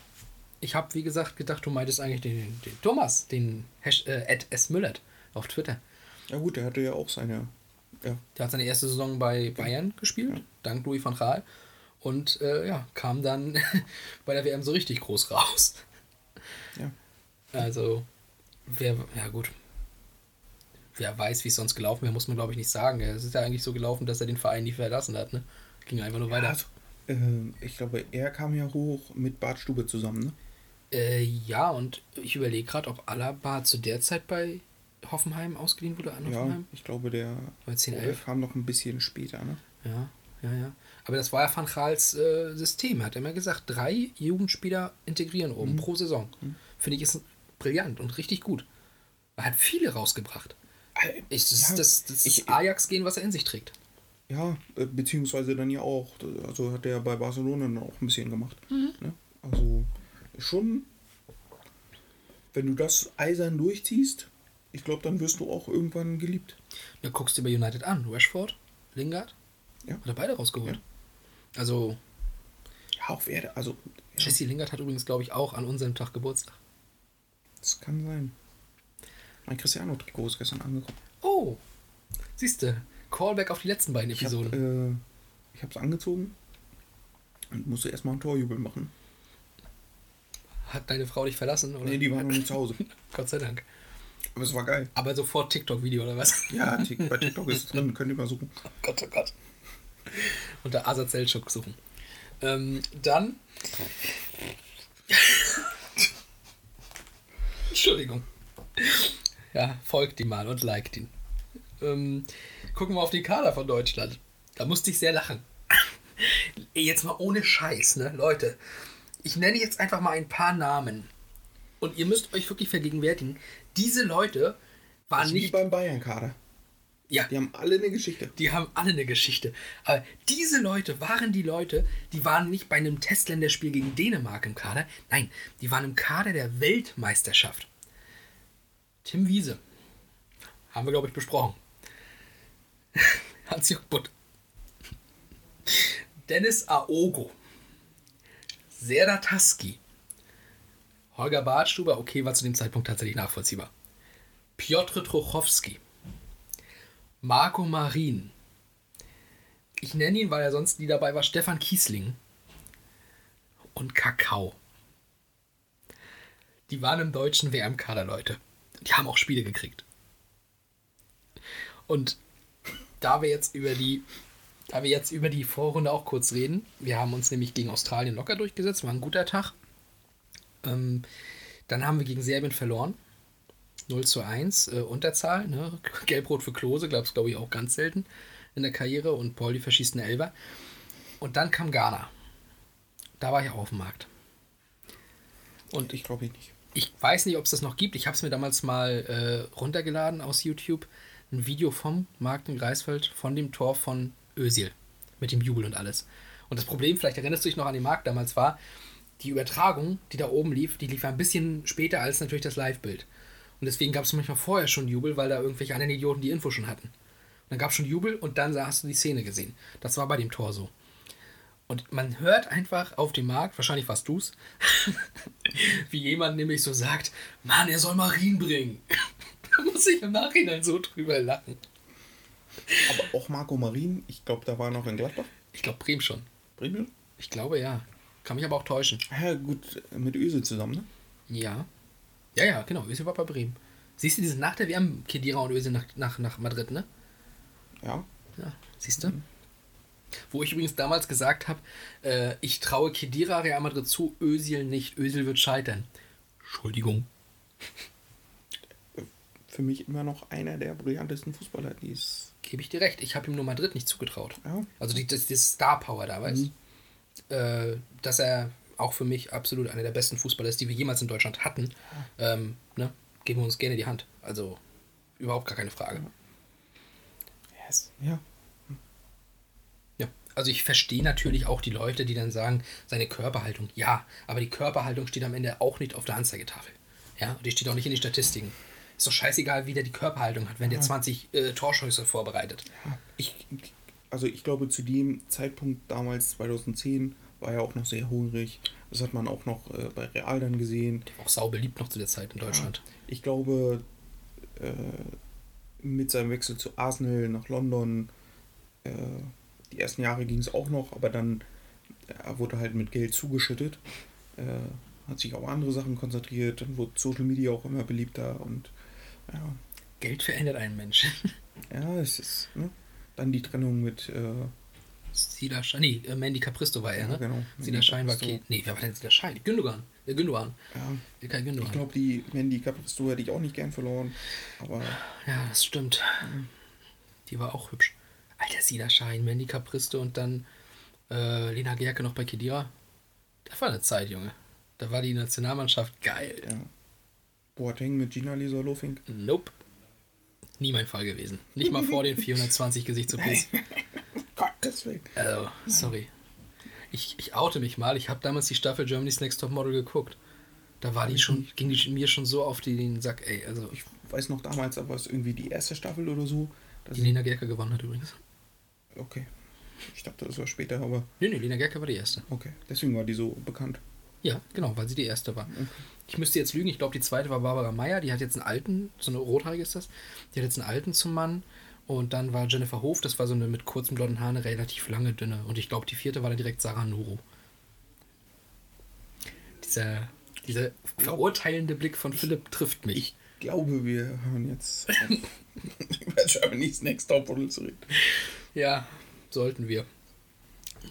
ich habe, wie gesagt, gedacht, du meintest eigentlich den, den Thomas, den Hash, äh, Ed S. Müllert auf Twitter. Ja gut, der hatte ja auch seine. Ja, Der hat seine erste Saison bei Bayern gespielt, dank Louis van Gaal. Und äh, ja, kam dann bei der WM so richtig groß raus. ja. Also, wer, ja gut. Wer weiß, wie es sonst gelaufen wäre, muss man glaube ich nicht sagen. Es ist ja eigentlich so gelaufen, dass er den Verein nie verlassen hat. Ne? Ging einfach nur weiter. Also, ähm, ich glaube, er kam ja hoch mit Bart Stube zusammen, ne? Äh, ja, und ich überlege gerade, ob Alaba zu der Zeit bei Hoffenheim ausgeliehen wurde an Ja, Hoffenheim. ich glaube, der, Bei 10, der 11. kam noch ein bisschen später, ne? Ja, ja, ja. Aber das war ja Van Gaals äh, System. Er hat immer gesagt, drei Jugendspieler integrieren Mhm. oben pro Saison. Finde ich ist brillant und richtig gut. Er hat viele rausgebracht. Ich, das Ja, ist das, das ich- Ajax gehen, was er in sich trägt. Ja, äh, beziehungsweise dann ja auch, also hat er bei Barcelona dann auch ein bisschen gemacht. Mhm. Ne? Also schon, wenn du das eisern durchziehst, ich glaube, dann wirst du auch irgendwann geliebt. Da guckst du dir bei United an. Rashford, Lingard, Ja. hat er beide rausgeholt. Also, Ja, auch wer, also, ja, Jesse Lingard hat übrigens, glaube ich, auch an unserem Tag Geburtstag. das kann sein. Mein Cristiano-Trikot ist gestern angekommen. Oh, siehst du, Callback auf die letzten beiden Ich Episoden. habe äh, ich hab's angezogen und musste erstmal einen Torjubel machen. Hat deine Frau dich verlassen? Oder? Nee, die waren noch nicht zu Hause. Gott sei Dank. Aber es war geil. Aber sofort TikTok-Video oder was? Ja, bei TikTok ist es drin, könnt ihr mal suchen. Oh Gott, oh Gott. Unter Asad Selçuk suchen. Ähm, dann. Entschuldigung. Ja, folgt ihm mal und liked ihn. Ähm, gucken wir auf den Kader von Deutschland. Da musste ich sehr lachen. Jetzt mal ohne Scheiß, ne? Leute. Ich nenne jetzt einfach mal ein paar Namen. Und ihr müsst euch wirklich vergegenwärtigen, diese Leute waren ist wie nicht. beim Bayern-Kader. Ja, Die haben alle eine Geschichte. die haben alle eine Geschichte. Aber diese Leute waren die Leute, die waren nicht bei einem Testländerspiel gegen Dänemark im Kader. Nein, die waren im Kader der Weltmeisterschaft. Tim Wiese. Haben wir, glaube ich, besprochen. Hans-Jörg Butt. Dennis Aogo. Serdar Taski. Holger Bartstuber, okay, war zu dem Zeitpunkt tatsächlich nachvollziehbar. Piotr Trochowski. Marco Marin. Ich nenne ihn, weil er sonst nie dabei war, Stefan Kiesling. Und Kakao. Die waren im deutschen WM-Kader, Leute. Die haben auch Spiele gekriegt. Und da wir jetzt über die, da wir jetzt über die Vorrunde auch kurz reden, wir haben uns nämlich gegen Australien locker durchgesetzt, war ein guter Tag. Ähm, dann haben wir gegen Serbien verloren. 0 zu 1, äh, Unterzahl. Ne? Gelbrot für Klose, glaube glaub ich auch ganz selten in der Karriere. Und Pauli verschießt eine Elber. Und dann kam Ghana. Da war ich auch auf dem Markt. Und ich glaube nicht. Ich weiß nicht, ob es das noch gibt. Ich habe es mir damals mal äh, runtergeladen aus YouTube. Ein Video vom Markt in Greifswald von dem Tor von Özil. Mit dem Jubel und alles. Und das Problem, vielleicht erinnerst du dich noch an den Markt damals, war, die Übertragung, die da oben lief, die lief ein bisschen später als natürlich das Live-Bild. Und deswegen gab es manchmal vorher schon Jubel, weil da irgendwelche anderen Idioten die Info schon hatten. Und dann gab es schon Jubel und dann hast du die Szene gesehen. Das war bei dem Tor so. Und man hört einfach auf dem Markt, wahrscheinlich warst du's, wie jemand nämlich so sagt, Mann, er soll Marien bringen. da muss ich im Nachhinein so drüber lachen. Aber auch Marco Marin, ich glaube, da war noch in Gladbach. Ich glaube Bremen schon. Bremen? Ich glaube ja. Kann mich aber auch täuschen. Ja, gut, mit Öse zusammen, ne? Ja. Ja, ja, genau. Özil war bei Bremen. Siehst du, diese nach der WM, Kedira und Özil nach, nach, nach Madrid, ne? Ja. Ja, siehst du? Wo ich übrigens damals gesagt habe, äh, ich traue Kedira Real Madrid zu, Özil nicht. Özil wird scheitern. Entschuldigung. Für mich immer noch einer der brillantesten Fußballer, die es. Gebe ich dir recht. Ich habe ihm nur Madrid nicht zugetraut. Ja. Also die, das, das Star Power da, weißt du? Äh, dass er auch für mich absolut einer der besten Fußballer ist, die wir jemals in Deutschland hatten. Ähm, ne? Geben wir uns gerne die Hand. Also überhaupt gar keine Frage. Yes. Ja. Ja, also ich verstehe natürlich auch die Leute, die dann sagen, seine Körperhaltung, ja, aber die Körperhaltung steht am Ende auch nicht auf der Anzeigetafel. Ja, und die steht auch nicht in den Statistiken. Ist doch scheißegal, wie der die Körperhaltung hat, wenn der 20 äh, Torschüsse vorbereitet. Ich, also ich glaube, zu dem Zeitpunkt damals, 2010, war er auch noch sehr hungrig. Das hat man auch noch äh, bei Real dann gesehen. Auch sau beliebt noch zu der Zeit in Deutschland. Ich glaube, äh, mit seinem Wechsel zu Arsenal nach London, äh, die ersten Jahre ging es auch noch, aber dann er wurde halt mit Geld zugeschüttet. Äh, hat sich auf andere Sachen konzentriert, dann wurde Social Media auch immer beliebter und ja, Geld verändert einen Menschen. ja es ist, ne? Dann die Trennung mit, äh, Sila Schein, nee, äh, Mandy Capristo war er, ne? Ja, genau. Sila Schein war. Ke Nee, wer war denn Sila Schein? Gündogan. Äh, Gündogan. ja, Ilkay ich Gündogan. glaube, die Mandy Capristo hätte ich auch nicht gern verloren, aber Ja, das stimmt. Die war auch hübsch. Alter, Sila Schein, Mandy Capristo und dann äh, Lena Gerke noch bei Kedira. Das war eine Zeit, Junge. Da war die Nationalmannschaft geil. ja. Boateng mit Gina Lisa Lofink. Nope. Nie mein Fall gewesen. Nicht mal vor den 420 Gesichts-OPs. Gottes Willen. Also, sorry. Ich, ich oute mich mal. Ich habe damals die Staffel Germany's Next Top Model geguckt. Da war die schon, ging die mir schon so auf den Sack, ey. Also, Ich weiß noch damals, aber es irgendwie die erste Staffel oder so. Die Lena Gerke gewonnen hat übrigens. okay. Ich dachte, das war später, aber Nee, nee, Lena Gerke war die erste. okay. Deswegen war die so bekannt. Ja, genau, weil sie die erste war. Ich müsste jetzt lügen, ich glaube, die zweite war Barbara Meyer, die hat jetzt einen alten, so eine rothaarige ist das, die hat jetzt einen alten zum Mann. Und dann war Jennifer Hof, das war so eine mit kurzen blonden Haaren, eine relativ lange, dünne. Und ich glaube, die vierte war dann direkt Sarah Nuru. Dieser, dieser verurteilende Blick von Philipp trifft mich. Ich glaube, wir hören jetzt auf, über Germany's Next Top Model zu reden. Ja, sollten wir.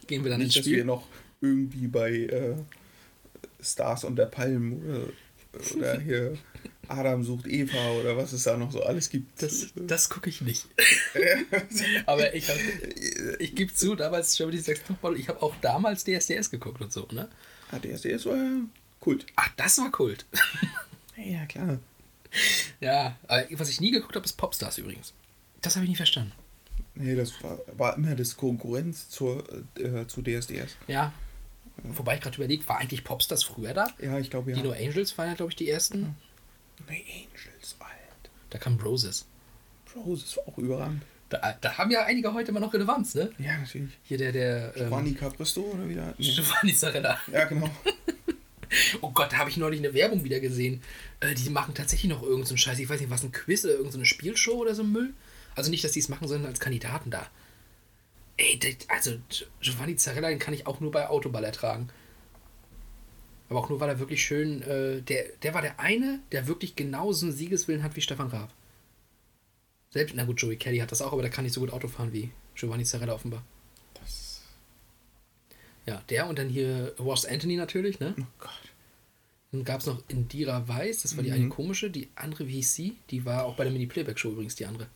Gehen wir dann ins Nicht, dass wir Spiel. noch irgendwie bei äh, Stars und der Palm oder, oder hier Adam sucht Eva oder was es da noch so alles gibt. Das, das gucke ich nicht. Aber ich, hab- ich gebe zu, damals Germany's Next Topmodel, ich habe auch damals DSDS geguckt und so, ne? Ah, DSDS war ja Kult. Ach, das war Kult. Ja, klar. ja, was ich nie geguckt habe, ist Popstars übrigens. Das habe ich nie verstanden. Nee, das war, war immer das Konkurrenz zur, äh, zu DSDS. Ja. Wobei ich gerade überlegt, war eigentlich Popstars früher da? Ja, ich glaube ja. Die No Angels waren ja, glaube ich, die ersten. Nee, Angels, Alter. Da kam Roses. Bro, das war auch überragend. Da, da haben ja einige heute immer noch Relevanz, ne? Ja, natürlich. Hier der, der. Ähm, Giovanni Capristo oder wieder? Nee. Giovanni Zarella. Ja, genau. Oh Gott, da habe ich neulich eine Werbung wieder gesehen. Äh, die machen tatsächlich noch irgendeinen so Scheiß. Ich weiß nicht, was, ein Quiz oder irgendeine Spielshow oder so ein Müll. Also nicht, dass die es machen, sondern als Kandidaten da. Ey, also Gi- Giovanni Zarella, den kann ich auch nur bei Autoball ertragen. Aber auch nur, weil er wirklich schön, äh, der, der war der eine, der wirklich genauso einen Siegeswillen hat wie Stefan Raab. Selbst, na gut, Joey Kelly hat das auch, aber der kann nicht so gut Auto fahren wie Giovanni Zarella offenbar. Das. Ja, der und dann hier Ross Anthony natürlich, ne? Oh Gott. Dann gab es noch Indira Weiß, das war die Mhm. eine komische. Die andere, wie hieß sie? Die war auch bei der Mini-Playback-Show übrigens, die andere.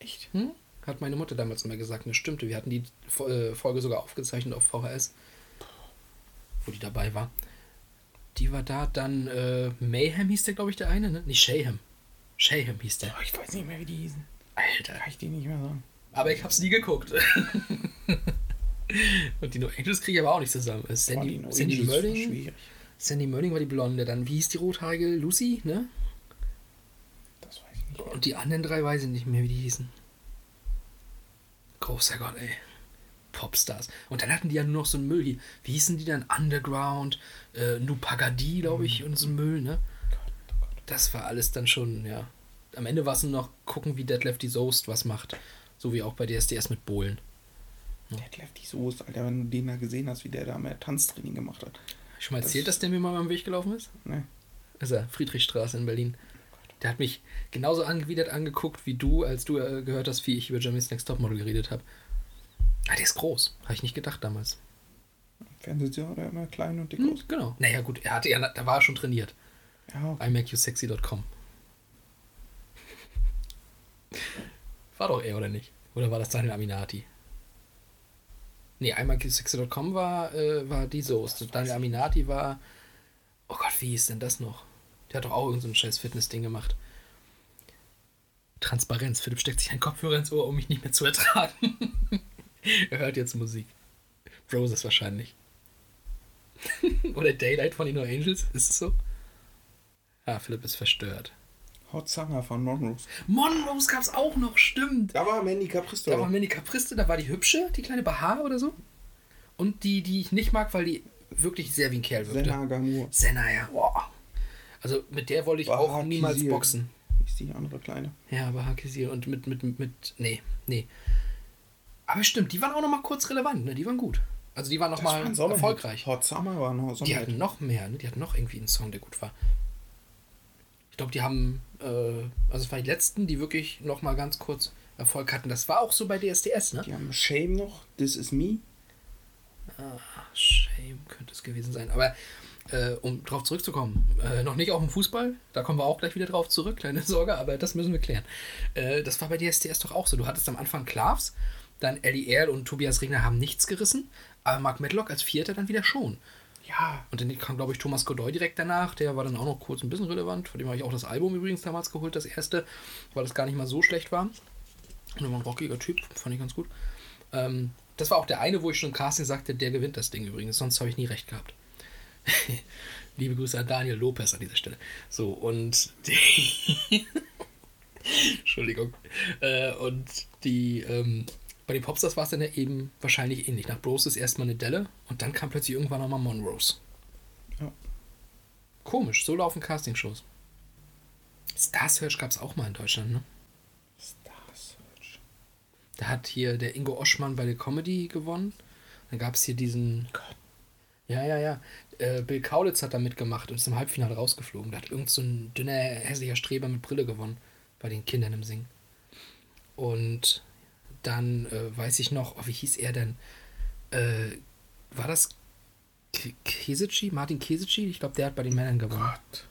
Echt? Hm? Hat meine Mutter damals immer gesagt, das stimmte. Wir hatten die äh, Folge sogar aufgezeichnet auf VHS, wo die dabei war. Die war da, dann äh, Mayhem hieß der, glaube ich, der eine, ne? Nicht Shayham. Shayham hieß der. Oh, ich weiß nicht mehr, wie die hießen. Alter. Kann ich die nicht mehr sagen. Aber ich hab's nie geguckt. Und die No Angels kriege ich aber auch nicht zusammen. Äh, Oh, Sandy, die No Sandy. Schwierig. Sandy Murding war die Blonde. Dann, wie hieß die rothaarige? Lucy, ne? Das weiß ich nicht. mehr. Und die anderen drei weiß ich nicht mehr, wie die hießen. Großer Gott, ey. Popstars. Und dann hatten die ja nur noch so einen Müll hier. Wie hießen die dann? Underground, äh, Nupagadi, glaube ich, und so ein Müll, ne? Das war alles dann schon, ja. Am Ende war es nur noch gucken, wie Dead Lefty Soest was macht. So wie auch bei DSDS mit Bohlen. Deadlift die Soße, Alter, wenn du den da gesehen hast, wie der da mehr Tanztraining gemacht hat. Schon mal erzählt, dass der mir mal am Weg gelaufen ist? Ne? ist er, Friedrichstraße in Berlin. Der hat mich genauso angewidert angeguckt wie du, als du äh, gehört hast, wie ich über Jeremy's Next Topmodel geredet habe. Ah, der ist groß. Habe ich nicht gedacht damals. Fernsehsieher oder immer klein und dick Hm, aus. genau. Naja, gut, er hatte ja, da war er schon trainiert. Ja, okay. imakeyousexy.com. War doch er, oder nicht? Oder war das Daniel Aminati? Nee, imakeyousexy.com war, äh, war die Soße. Daniel Aminati war. Oh Gott, wie hieß denn das noch? Der hat doch auch irgendein so scheiß Fitness-Ding gemacht. Transparenz. Philipp steckt sich einen Kopfhörer ins Ohr, um mich nicht mehr zu ertragen. er hört jetzt Musik. Roses wahrscheinlich. Oder Daylight von den No Angels. Ist es so? Ah, Philipp ist verstört. Hot Summer von Monrose. Monrose gab's auch noch, stimmt. Da war Mandy Capristo. Da war Mandy Capriste, da war die hübsche, die kleine Bahar oder so. Und die, die ich nicht mag, weil die wirklich sehr wie ein Kerl wirkte. Senna Gamur. Senna, ja. Boah. Also mit der wollte ich auch Bahar niemals Kizil. boxen. Ist die andere kleine. Ja, Bahar Kizil und mit, mit, mit, mit, nee, nee. Aber stimmt, die waren auch noch mal kurz relevant, ne? Die waren gut. Also die waren noch Das mal war ein Sommerhit. erfolgreich. Hot Summer war noch Die Sommerhit. hatten noch mehr, ne? Die hatten noch irgendwie einen Song, der gut war. Ich glaube, die haben, äh, also es waren die letzten, die wirklich noch mal ganz kurz Erfolg hatten. Das war auch so bei DSDS, ne? Die haben Shame noch. This is me. Shame könnte es gewesen sein. Aber äh, um drauf zurückzukommen, äh, noch nicht auf dem Fußball, da kommen wir auch gleich wieder drauf zurück, keine Sorge, aber das müssen wir klären. Äh, das war bei DSDS doch auch so. Du hattest am Anfang Klavs, dann Ellie Erl und Tobias Regner haben nichts gerissen, aber Mark Medlock als Vierter dann wieder schon. Ja. Und dann kam, glaube ich, Thomas Godoy direkt danach. Der war dann auch noch kurz ein bisschen relevant. Von dem habe ich auch das Album übrigens damals geholt, das erste, weil das gar nicht mal so schlecht war. Und er war ein rockiger Typ, fand ich ganz gut. Ähm, das war auch der eine, wo ich schon im Casting sagte, der gewinnt das Ding übrigens. Sonst habe ich nie recht gehabt. Liebe Grüße an Daniel Lopez an dieser Stelle. So, und die. Entschuldigung. Äh, und die. Ähm, bei den Popstars war es dann ja eben wahrscheinlich ähnlich. Nach Bros ist erstmal eine Delle und dann kam plötzlich irgendwann nochmal Monrose. Ja. Komisch, so laufen Castingshows. Star Search gab es auch mal in Deutschland, ne? Star Search. Da hat hier der Ingo Oschmann bei der Comedy gewonnen. Dann gab es hier diesen. Gott. Ja, ja, ja. Äh, Bill Kaulitz hat da mitgemacht und ist im Halbfinale rausgeflogen. Da hat irgend so ein dünner, hässlicher Streber mit Brille gewonnen. Bei den Kindern im Singen. Und dann äh, weiß ich noch, oh, wie hieß er denn? Äh, war das K- Kesici? Martin Kesici? Ich glaube, der hat bei den Männern gewonnen. Gott.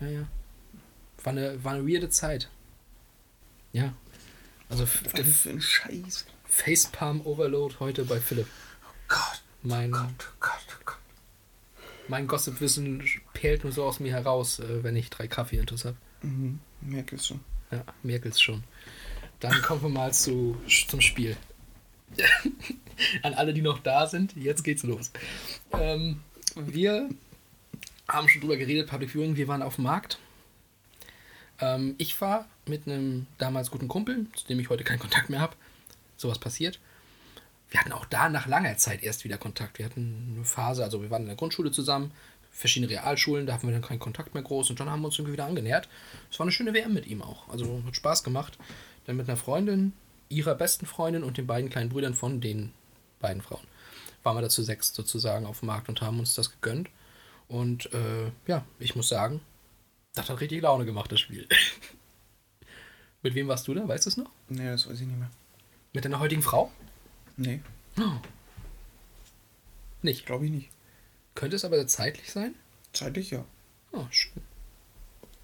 Ja, ja. War eine, war eine weirde Zeit. Ja. Also f- Was für ein Scheiß. Facepalm Overload heute bei Philipp. Gott. Mein, Gott, Gott, Gott. mein Gossip-Wissen perlt nur so aus mir heraus, äh, wenn ich drei Kaffee intus habe. Mhm. Merke es schon. Ja, Merkels schon. Dann kommen wir mal zu, zum Spiel. An alle, die noch da sind, jetzt geht's los. Ähm, wir haben schon drüber geredet, Public Viewing, wir waren auf dem Markt. Ähm, ich war mit einem damals guten Kumpel, zu dem ich heute keinen Kontakt mehr habe. Sowas passiert. Wir hatten auch da nach langer Zeit erst wieder Kontakt. Wir hatten eine Phase, also wir waren in der Grundschule zusammen, verschiedene Realschulen, da hatten wir dann keinen Kontakt mehr groß und dann haben wir uns irgendwie wieder angenähert. Es war eine schöne WM mit ihm auch. Also hat Spaß gemacht. Dann mit einer Freundin, ihrer besten Freundin und den beiden kleinen Brüdern von den beiden Frauen. Waren wir da zu sechs sozusagen auf dem Markt und haben uns das gegönnt. Und äh, ja, ich muss sagen, das hat richtig Laune gemacht, das Spiel. mit wem warst du da? Weißt du es noch? Nee, das weiß ich nicht mehr. Mit deiner heutigen Frau? Nee, Nicht. glaube ich nicht. Könnte es aber zeitlich sein? Zeitlich ja. Oh, schön.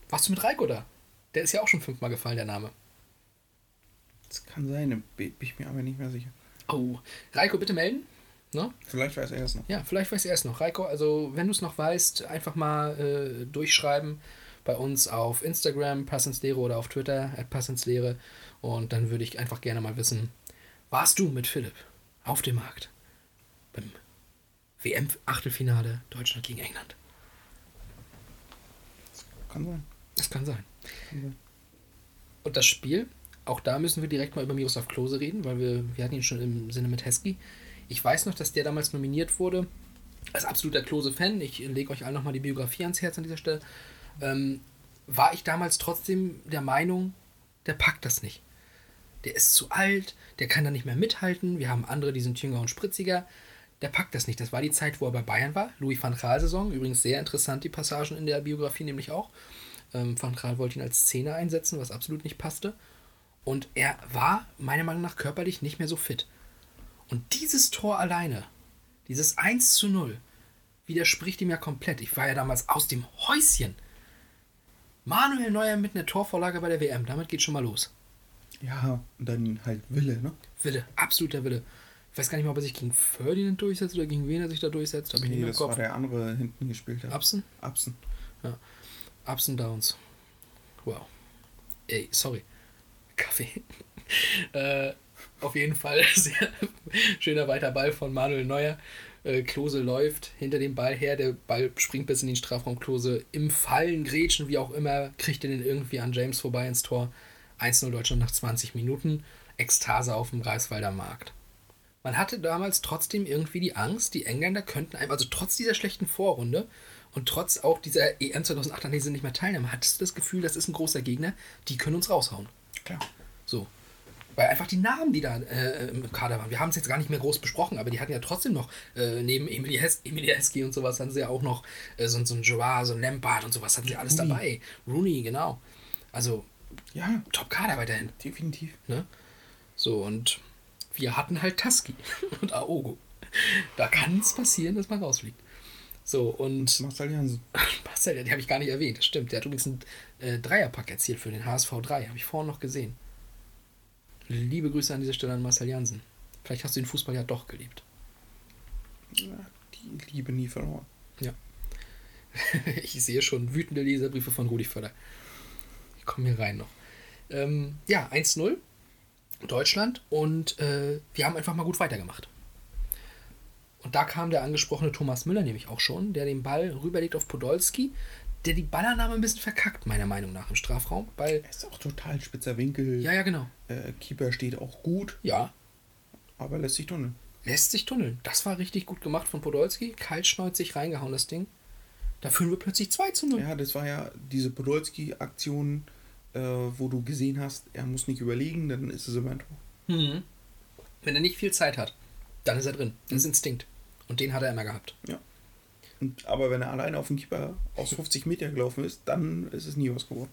Warst du mit Reiko da? Der ist ja auch schon fünfmal gefallen, der Name. Das kann sein, da bin ich mir aber nicht mehr sicher. Oh, Reiko, bitte melden. Ne? Vielleicht weiß er es noch. Ja, vielleicht weiß er es noch. Reiko, also wenn du es noch weißt, einfach mal äh, durchschreiben bei uns auf Instagram, Passenslehre oder auf Twitter, at Passenslehre. Und dann würde ich einfach gerne mal wissen, warst du mit Philipp auf dem Markt beim WM-Achtelfinale Deutschland gegen England? Kann sein. Das kann sein. Kann sein. Und das Spiel, auch da müssen wir direkt mal über Miroslav Klose reden, weil wir, wir hatten ihn schon im Sinne mit Hesky. Ich weiß noch, dass der damals nominiert wurde als absoluter Klose-Fan. Ich lege euch allen nochmal die Biografie ans Herz an dieser Stelle. Ähm, war ich damals trotzdem der Meinung, der packt das nicht. Der ist zu alt, der kann da nicht mehr mithalten. Wir haben andere, die sind jünger und spritziger. Der packt das nicht. Das war die Zeit, wo er bei Bayern war. Louis van Gaal-Saison. Übrigens sehr interessant, die Passagen in der Biografie nämlich auch. Ähm, Van Gaal wollte ihn als Zehner einsetzen, was absolut nicht passte. Und er war meiner Meinung nach körperlich nicht mehr so fit. Und dieses Tor alleine, dieses 1 zu 0, widerspricht ihm ja komplett. Ich war ja damals aus dem Häuschen. Manuel Neuer mit einer Torvorlage bei der WM, damit geht schon mal los. Ja, und dann halt Wille, ne? Wille, absoluter Wille. Ich weiß gar nicht mal, ob er sich gegen Ferdinand durchsetzt oder gegen wen er sich da durchsetzt. Hab ich nicht Nee, mehr im das Kopf. war der andere hinten gespielt hat. Absen? Absen. Ups and Downs. Wow. Ey, sorry. Kaffee. äh, auf jeden Fall sehr schöner weiter Ball von Manuel Neuer. Äh, Klose läuft hinter dem Ball her. Der Ball springt bis in den Strafraum. Klose im Fallen, Grätschen, wie auch immer, kriegt er den irgendwie an James vorbei ins Tor. 1-0 Deutschland nach 20 Minuten. Ekstase auf dem Greifswalder Markt. Man hatte damals trotzdem irgendwie die Angst, die Engländer könnten einem, also trotz dieser schlechten Vorrunde und trotz auch dieser EM 2008, an der sie nicht mehr teilnehmen, hattest du das Gefühl, das ist ein großer Gegner, die können uns raushauen. Klar. So. Weil einfach die Namen, die da äh, im Kader waren, wir haben es jetzt gar nicht mehr groß besprochen, aber die hatten ja trotzdem noch, äh, neben Emily, Hes Emily Heskey und sowas, hatten sie ja auch noch äh, so, so ein Joao, so ein Lampard und sowas, hatten sie alles Rooney. dabei. Rooney, genau. Also, Ja, Top-Kader weiterhin. definitiv. Ne? So, und wir hatten halt Tusky und Aogo. Da kann es passieren, dass man rausfliegt. So, und Marcel Jansen. Marcel, die habe ich gar nicht erwähnt, das stimmt. Der hat übrigens einen äh, Dreierpack erzielt für den HSV 3. Habe ich vorhin noch gesehen. Liebe Grüße an dieser Stelle an Marcel Jansen. Vielleicht hast du den Fußball ja doch geliebt. Ja, die Liebe nie verloren. ich sehe schon wütende Leserbriefe von Rudi Völler. Ich komme hier rein noch. Ähm, ja, 1-0 Deutschland und äh, wir haben einfach mal gut weitergemacht. Und da kam der angesprochene Thomas Müller nämlich auch schon, der den Ball rüberlegt auf Podolski, der die Ballannahme ein bisschen verkackt, meiner Meinung nach, im Strafraum. Weil, Er ist auch total spitzer Winkel. ja, ja, genau. Äh, Keeper steht auch gut, Ja, aber lässt sich tunneln. lässt sich tunneln. Das war richtig gut gemacht von Podolski. Kaltschneuzig reingehauen, das Ding. Da führen wir plötzlich 2 zu 0. Ja, das war ja diese Podolski-Aktion, äh, wo du gesehen hast, er muss nicht überlegen, dann ist es immer ein Tor. Mhm. Wenn er nicht viel Zeit hat, dann ist er drin. Das ist Instinkt. Und den hat er immer gehabt. Ja. Und, aber wenn er alleine auf den Keeper aus 50 Meter gelaufen ist, dann ist es nie was geworden.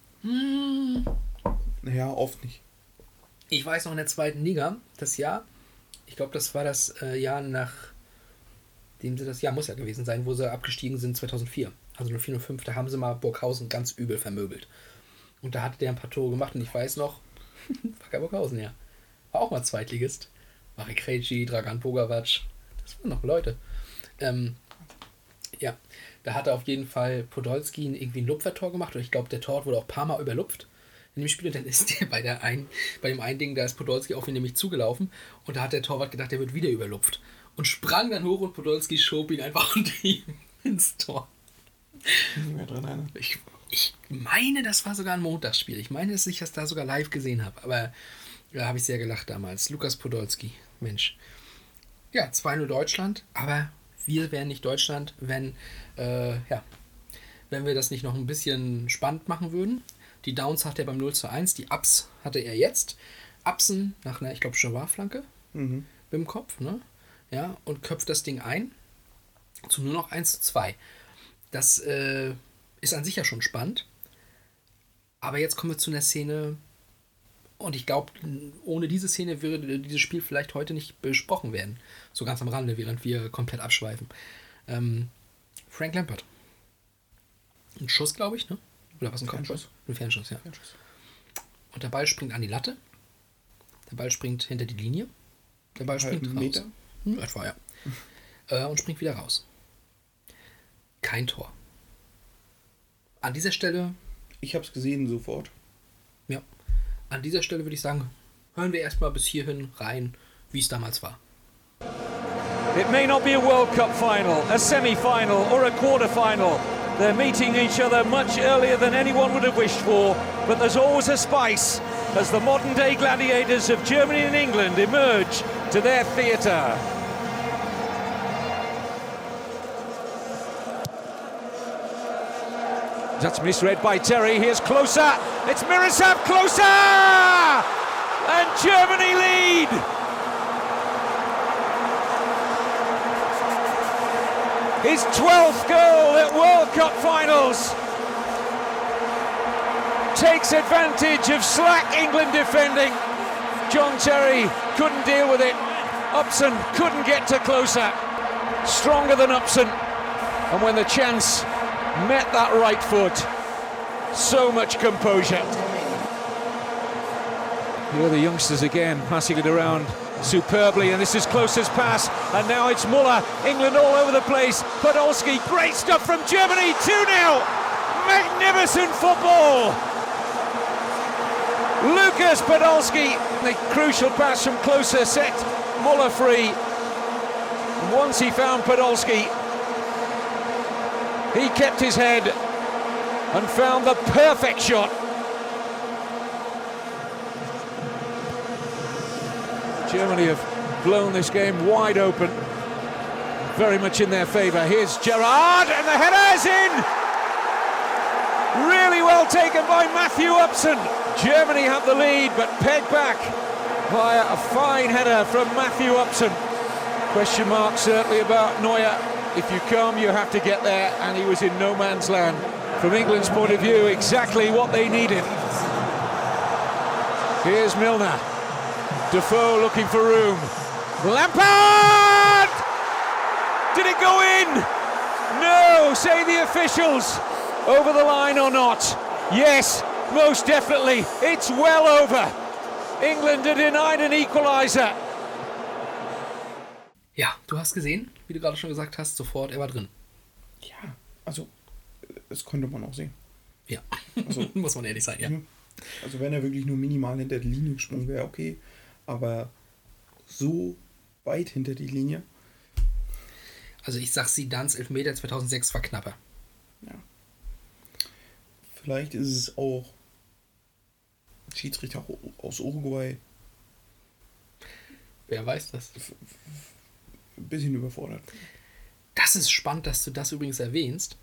Naja, oft nicht. Ich weiß noch in der zweiten Liga, das Jahr, ich glaube, das war das äh, Jahr nach dem sie das Jahr muss ja gewesen sein, wo sie abgestiegen sind 2004. Also 04, 05, da haben sie mal Burghausen ganz übel vermöbelt. Und da hatte der ein paar Tore gemacht und ich weiß noch, Wacker Burghausen, ja. War auch mal Zweitligist. Marek Krejci, Dragan Bogawac, das waren noch Leute. Ähm, Ja, da hat er auf jeden Fall Podolski irgendwie ein Lupfertor gemacht und ich glaube, der Tor wurde auch ein paar Mal überlupft in dem Spiel und dann ist der bei, der ein, bei dem einen Ding, da ist Podolski auf ihn nämlich zugelaufen und da hat der Torwart gedacht, der wird wieder überlupft und sprang dann hoch und Podolski schob ihn einfach unter ihm ins Tor. Nicht mehr drin, eine. Ich, ich meine, das war sogar ein Montagsspiel. Ich meine, dass ich das da sogar live gesehen habe. Aber da habe ich sehr gelacht damals. Lukas Podolski, Mensch. Ja, 2-0 Deutschland, aber wir wären nicht Deutschland, wenn, äh, ja, wenn wir das nicht noch ein bisschen spannend machen würden. Die Downs hat er beim 0 zu 1, die Ups hatte er jetzt. Upsen nach einer, ich glaube, Jawar-Flanke mit dem Kopf, ne? Ja, und köpft das Ding ein zu nur noch 1 zu 2. Das äh, ist an sich ja schon spannend. Aber jetzt kommen wir zu einer Szene, und ich glaube, ohne diese Szene würde dieses Spiel vielleicht heute nicht besprochen werden. So ganz am Rande, während wir komplett abschweifen. Ähm, Frank Lampert. Ein Schuss, glaube ich, ne? Oder was ein Kopfschuss? Ein Fernschuss, ja. Und der Ball springt an die Latte. Der Ball springt hinter die Linie. Der Ball springt Halben raus. Meter? Hm, etwa, ja. äh, und springt wieder raus. Kein Tor. An dieser Stelle Ich habe es gesehen sofort. Ja. An dieser Stelle würde ich sagen, hören wir erstmal bis hierhin rein, wie es damals war. It may not be a World Cup final, a semi final, or a quarter final. They're meeting each other much earlier than anyone would have wished for, but there's always a spice as the modern day gladiators of Germany and England emerge to their theatre. That's misread by Terry. Here's closer. It's Miroslav closer! And Germany lead! His 12th goal at World Cup finals. Takes advantage of slack England defending. John Terry couldn't deal with it. Upson couldn't get to closer. Stronger than Upson. And when the chance met that right foot, so much composure. Here are the youngsters again, passing it around superbly, and this is closest pass, and now it's Muller, England all over the place. Podolski, great stuff from Germany, 2 0. Magnificent football. Lucas Podolski, the crucial pass from closer set Muller free. Once he found Podolski, he kept his head and found the perfect shot. Germany have blown this game wide open. Very much in their favour. Here's Gerard, and the header is in! Really well taken by Matthew Upson. Germany have the lead, but pegged back via a fine header from Matthew Upson. Question mark certainly about Neuer. If you come, you have to get there, and he was in no man's land. From England's point of view, exactly what they needed. Here's Milner. Defoe looking for room. Lampard! Did it go in? No, say the officials. Over the line or not? Yes, most definitely. It's well over. England are denied an equaliser. Ja, du hast gesehen, wie du gerade schon gesagt hast, sofort, er war drin. Ja, also, das konnte man auch sehen. Ja, Also- muss man ehrlich sein, ja. Also, wenn er wirklich nur minimal hinter die Linie gesprungen wäre, okay. Aber so weit hinter die Linie, Also ich sag, Zidans Elfmeter 2006 war knapper. vielleicht ist es auch Schiedsrichter aus Uruguay Wer weiß das? Ein bisschen überfordert. Das ist spannend, dass du das übrigens erwähnst.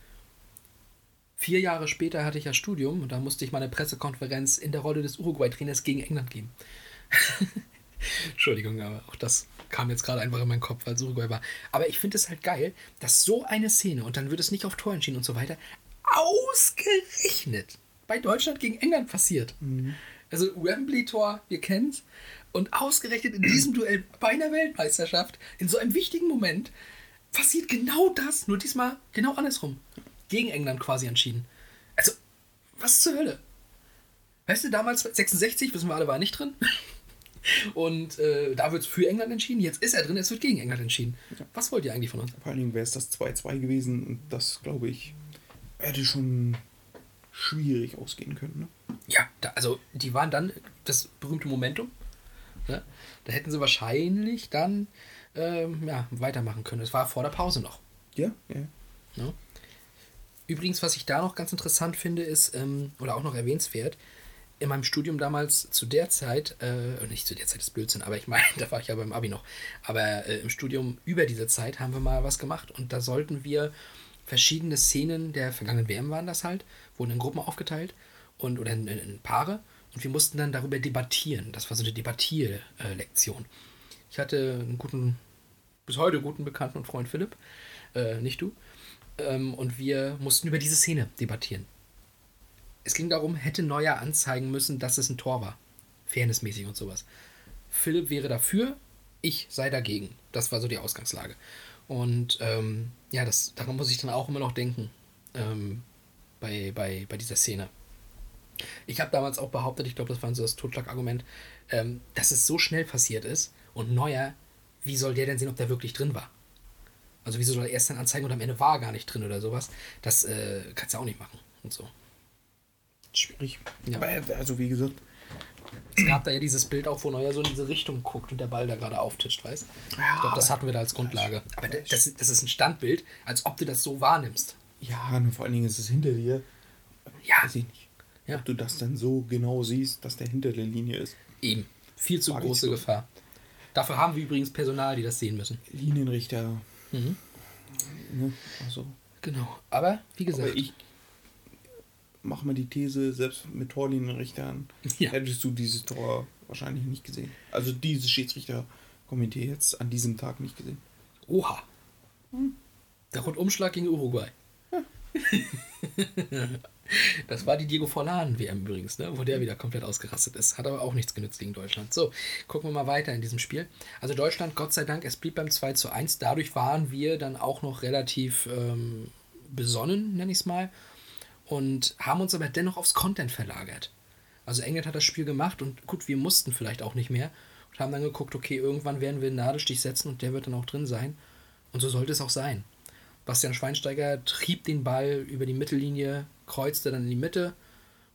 Vier Jahre später hatte ich ja Studium und da musste ich meine Pressekonferenz in der Rolle des Uruguay-Trainers gegen England geben. Entschuldigung, aber auch das kam jetzt gerade einfach in meinen Kopf, weil es Uruguay war. Aber ich finde es halt geil, dass so eine Szene, und dann wird es nicht auf Tor entschieden und so weiter, ausgerechnet bei Deutschland gegen England passiert. Also Wembley-Tor, wir kennen's. Und ausgerechnet in diesem Duell bei einer Weltmeisterschaft, in so einem wichtigen Moment, passiert genau das, nur diesmal genau andersrum. Gegen England quasi entschieden. Also, was zur Hölle? Weißt du, damals 66, wissen wir alle, war er nicht drin. Und äh, da wird es für England entschieden. Jetzt ist er drin, es wird gegen England entschieden. Was wollt ihr eigentlich von uns? Vor allen Dingen wäre es das 2-2 gewesen und das, glaube ich, hätte schon schwierig ausgehen können. Ne? Ja, da, also die waren dann das berühmte Momentum. Ne? Da hätten sie wahrscheinlich dann ähm, ja, weitermachen können. Es war vor der Pause noch. Ja, ja. Ne? Übrigens, was ich da noch ganz interessant finde, ist, ähm, oder auch noch erwähnenswert, in meinem Studium damals zu der Zeit, äh, nicht zu der Zeit ist Blödsinn, aber ich meine, da war ich ja beim Abi noch, aber äh, im Studium über diese Zeit haben wir mal was gemacht und da sollten wir verschiedene Szenen der vergangenen WM waren das halt, wurden in Gruppen aufgeteilt und oder in, in, in Paare und wir mussten dann darüber debattieren. Das war so eine Debattierlektion. Ich hatte einen guten, bis heute guten Bekannten und Freund Philipp, äh, nicht du, ähm, und wir mussten über diese Szene debattieren. Es ging darum, hätte Neuer anzeigen müssen, dass es ein Tor war. Fairnessmäßig und sowas. Philipp wäre dafür, ich sei dagegen. Das war so die Ausgangslage. Und ähm, ja, das, daran muss ich dann auch immer noch denken. Ähm, bei, bei, bei dieser Szene. Ich habe damals auch behauptet, ich glaube, das war so das Totschlagargument, ähm, dass es so schnell passiert ist und Neuer, wie soll der denn sehen, ob der wirklich drin war? Also wieso soll er erst dann anzeigen und am Ende war er gar nicht drin oder sowas? Das äh, kannst du auch nicht machen und so. Schwierig. Ja. Aber also wie gesagt, Es gab da ja dieses Bild auch, wo Neuer so in diese Richtung guckt und der Ball da gerade auftischt, weißt Ich glaube, das hatten wir da als Grundlage. Aber das, das, das ist ein Standbild, als ob du das so wahrnimmst. ja, und vor allen Dingen ist es hinter dir. Ja. Weiß ich nicht. Ja. Ob du das dann so genau siehst, dass der hinter der Linie ist. Eben. Viel zu ich große. Gefahr. Dafür haben wir übrigens Personal, die das sehen müssen. Linienrichter. Mhm. Ne? Also, Genau. Aber wie gesagt, aber ich mache mal die These, selbst mit Torlinienrichtern Ja. hättest du dieses Tor wahrscheinlich nicht gesehen. Also dieses Schiedsrichterkomitee jetzt an diesem Tag nicht gesehen. oha. Der Rundumschlag gegen Uruguay. Das war die Diego Forlan WM übrigens, ne? wo der wieder komplett ausgerastet ist. Hat aber auch nichts genützt gegen Deutschland. So, gucken wir mal weiter in diesem Spiel. Also Deutschland, Gott sei Dank, es blieb beim 2 zu 1. Dadurch waren wir dann auch noch relativ ähm, besonnen, nenne ich es mal. Und haben uns aber dennoch aufs Content verlagert. Also England hat das Spiel gemacht und gut, wir mussten vielleicht auch nicht mehr. Und haben dann geguckt, okay, irgendwann werden wir einen Nadelstich setzen und der wird dann auch drin sein. Und so sollte es auch sein. Bastian Schweinsteiger trieb den Ball über die Mittellinie, kreuzte dann in die Mitte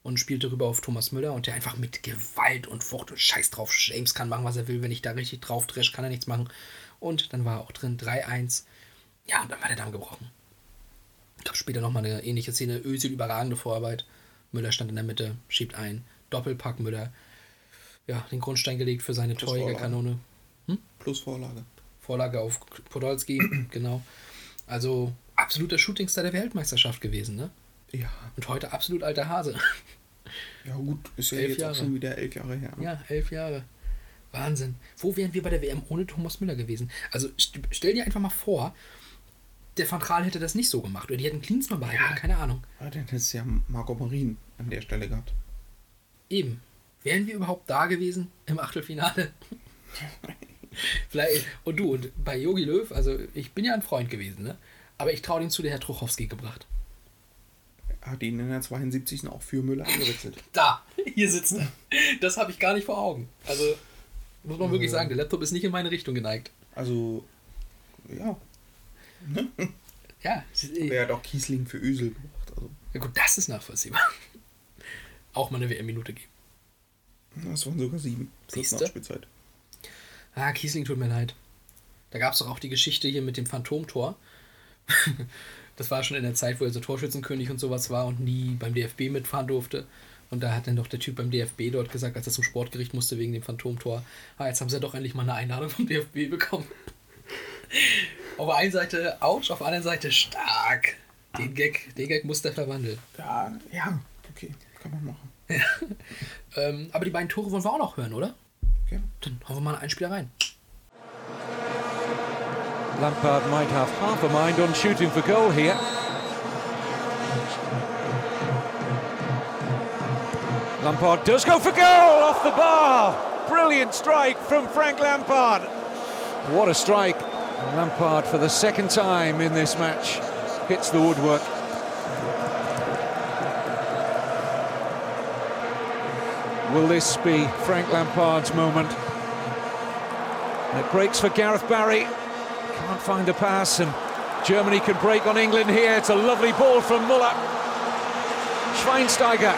und spielte rüber auf Thomas Müller und der einfach mit Gewalt und Wucht und Scheiß drauf. James kann machen, was er will. Wenn ich da richtig drauf dresch, kann er nichts machen. Und dann war er auch drin 3-1. Ja, und dann war der Damm gebrochen. Ich glaube, später nochmal eine ähnliche Szene. Özil überragende Vorarbeit. Müller stand in der Mitte, schiebt ein. Doppelpack Müller. Ja, den Grundstein gelegt für seine Plus Torjägerkanone. Plus Vorlage. Vorlage auf Podolski, genau. Also absoluter Shootingstar der Weltmeisterschaft gewesen, ne? Ja. Und heute absolut alter Hase. Ja gut, ist ja Elf jetzt Jahre. auch schon wieder elf Jahre her. Ne? Ja, elf Jahre. Wahnsinn. Wo wären wir bei der WM ohne Thomas Müller gewesen? Also st stell dir einfach mal vor, der Van Gaal hätte das nicht so gemacht. Oder die hätten Klinsmann behalten, Ja. keine Ahnung. Ja, dann hättest du ja Marco Marin an der Stelle gehabt. Eben. Wären wir überhaupt da gewesen im Achtelfinale? Vielleicht. Und du, und bei Yogi Löw, also ich bin ja ein Freund gewesen, ne? Aber ich traue dem zu, der Herr Truchowski gebracht. Hat ihn in der 72. auch für Müller eingewechselt. Da, hier sitzt er. Das habe ich gar nicht vor Augen. Also, muss man wirklich sagen, der Laptop ist nicht in meine Richtung geneigt. Also, ja. Ja, Er hat auch Kiesling für Ösel gebracht. Also, ja gut, das ist nachvollziehbar. Auch mal eine WM-Minute geben. das waren sogar sieben. Siehste? Nachspielzeit. Ah, Kiesling tut mir leid. Da gab es doch auch die Geschichte hier mit dem Phantomtor. Das war schon in der Zeit, wo er so Torschützenkönig und sowas war und nie beim DFB mitfahren durfte. Und da hat dann doch der Typ beim DFB dort gesagt, als er zum Sportgericht musste wegen dem Phantomtor, ah, jetzt haben sie ja doch endlich mal eine Einladung vom DFB bekommen. auf der einen Seite ouch, auf der anderen Seite stark. Den Gag, den Gag muss der verwandeln. Ja, ja, okay, kann man machen. Ähm, aber die beiden Tore wollen wir auch noch hören, oder? Okay. Dann hauen wir mal einen Spieler rein. Lampard might have half a mind on shooting for goal here. Lampard does go for goal off the bar. Brilliant strike from Frank Lampard. What a strike. Lampard for the second time in this match hits the woodwork. Will this be Frank Lampard's moment And it breaks for Gareth Barry. Can't find a pass, and Germany can break on England here. It's a lovely ball from Muller. Schweinsteiger.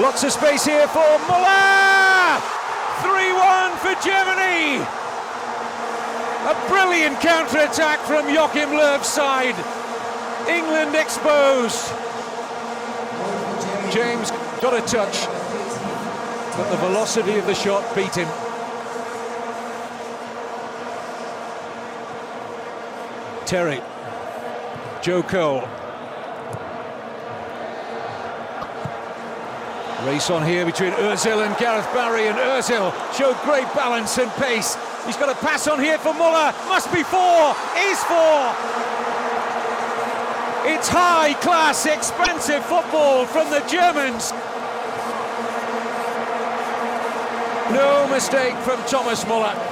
Lots of space here for Muller! 3-1 for Germany! A brilliant counter-attack from Joachim Löw's side. England exposed. James got a touch, but the velocity of the shot beat him. Terry. Joe Cole. Race on here between Ozil and Gareth Barry, and Ozil showed great balance and pace. He's got a pass on here for Muller. Must be four. Is four. It's high class, expensive football from the Germans. No mistake from Thomas Muller.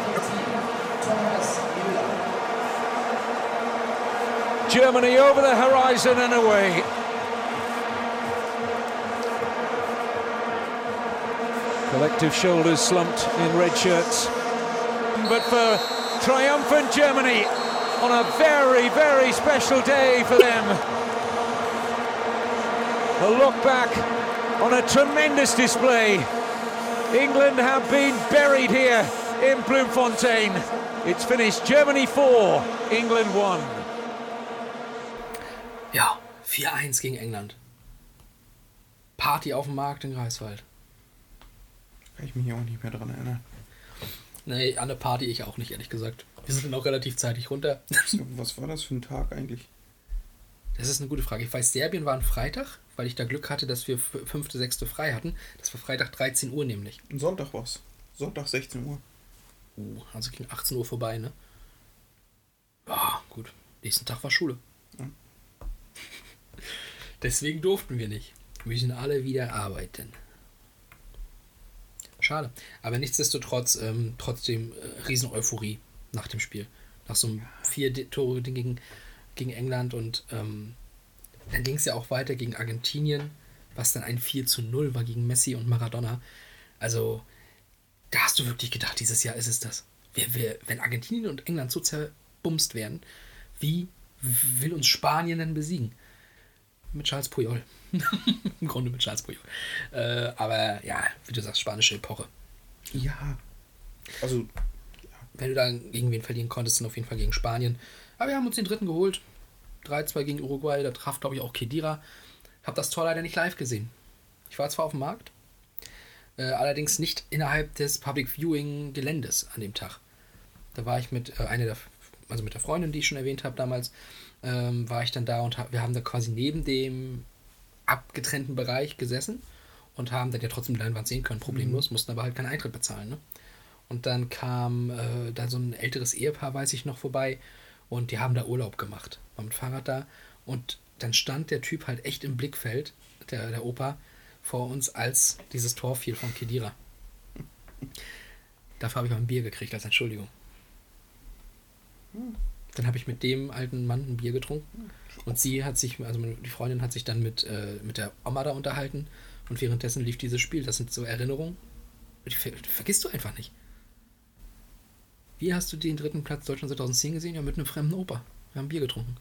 Germany over the horizon and away. Collective shoulders slumped in red shirts. But for triumphant Germany on a very, very special day for them. A look back on a tremendous display. England have been buried here in Bloemfontein. It's finished Germany 4, England 1. Ja, 4-1 gegen England. Party auf dem Markt in Greifswald. Kann ich mich hier auch nicht mehr dran erinnern. Nee, an der Party ich auch nicht, ehrlich gesagt. Wir sind auch relativ zeitig runter. Was war das für ein Tag eigentlich? Das ist eine gute Frage. Ich weiß, Serbien war ein Freitag, weil ich da Glück hatte, dass wir fünfte, sechste frei hatten. Das war Freitag 13 Uhr nämlich. Ein Sonntag war's. Sonntag 16 Uhr. Uh, also ging 18 Uhr vorbei, ne? Ja, gut. Nächsten Tag war Schule. Deswegen durften wir nicht. Wir müssen alle wieder arbeiten. Schade. Aber nichtsdestotrotz, ähm, trotzdem äh, Riesen-Euphorie nach dem Spiel. Nach so einem vier Tore gegen, gegen England und ähm, dann ging es ja auch weiter gegen Argentinien, was dann ein 4 zu 0 war gegen Messi und Maradona. Also, da hast du wirklich gedacht, dieses Jahr ist es das. Wer, wer, wenn Argentinien und England so zerbumst werden, wie will uns Spanien denn besiegen? Mit Charles Puyol. Im Grunde mit Charles Puyol. Äh, aber ja, wie du sagst, spanische Epoche. Ja. Also, Wenn du da gegen wen verlieren konntest, dann auf jeden Fall gegen Spanien. Aber wir haben uns den dritten geholt. 3-2 gegen Uruguay. Da traf, glaube ich, auch Kedira. Hab das Tor leider nicht live gesehen. Ich war zwar auf dem Markt, äh, allerdings nicht innerhalb des Public Viewing Geländes an dem Tag. Da war ich mit äh, einer der, also mit der Freundin, die ich schon erwähnt habe damals, ähm, war ich dann da und ha wir haben da quasi neben dem abgetrennten Bereich gesessen und haben dann ja trotzdem die Leinwand sehen können, problemlos, mussten aber halt keinen Eintritt bezahlen. Ne? Und dann kam äh, da so ein älteres Ehepaar, weiß ich noch, vorbei und die haben da Urlaub gemacht, war mit Fahrrad da und dann stand der Typ halt echt im Blickfeld, der, der Opa, vor uns, als dieses Tor fiel von Kedira. Dafür habe ich mal ein Bier gekriegt als Entschuldigung. Dann habe ich mit dem alten Mann ein Bier getrunken und sie hat sich, also die Freundin hat sich dann mit, äh, mit der Oma da unterhalten und währenddessen lief dieses Spiel. Das sind so Erinnerungen, die ver vergisst du einfach nicht. Wie hast du den dritten Platz Deutschland 2010 gesehen? Ja, mit einem fremden Opa. Wir haben Bier getrunken.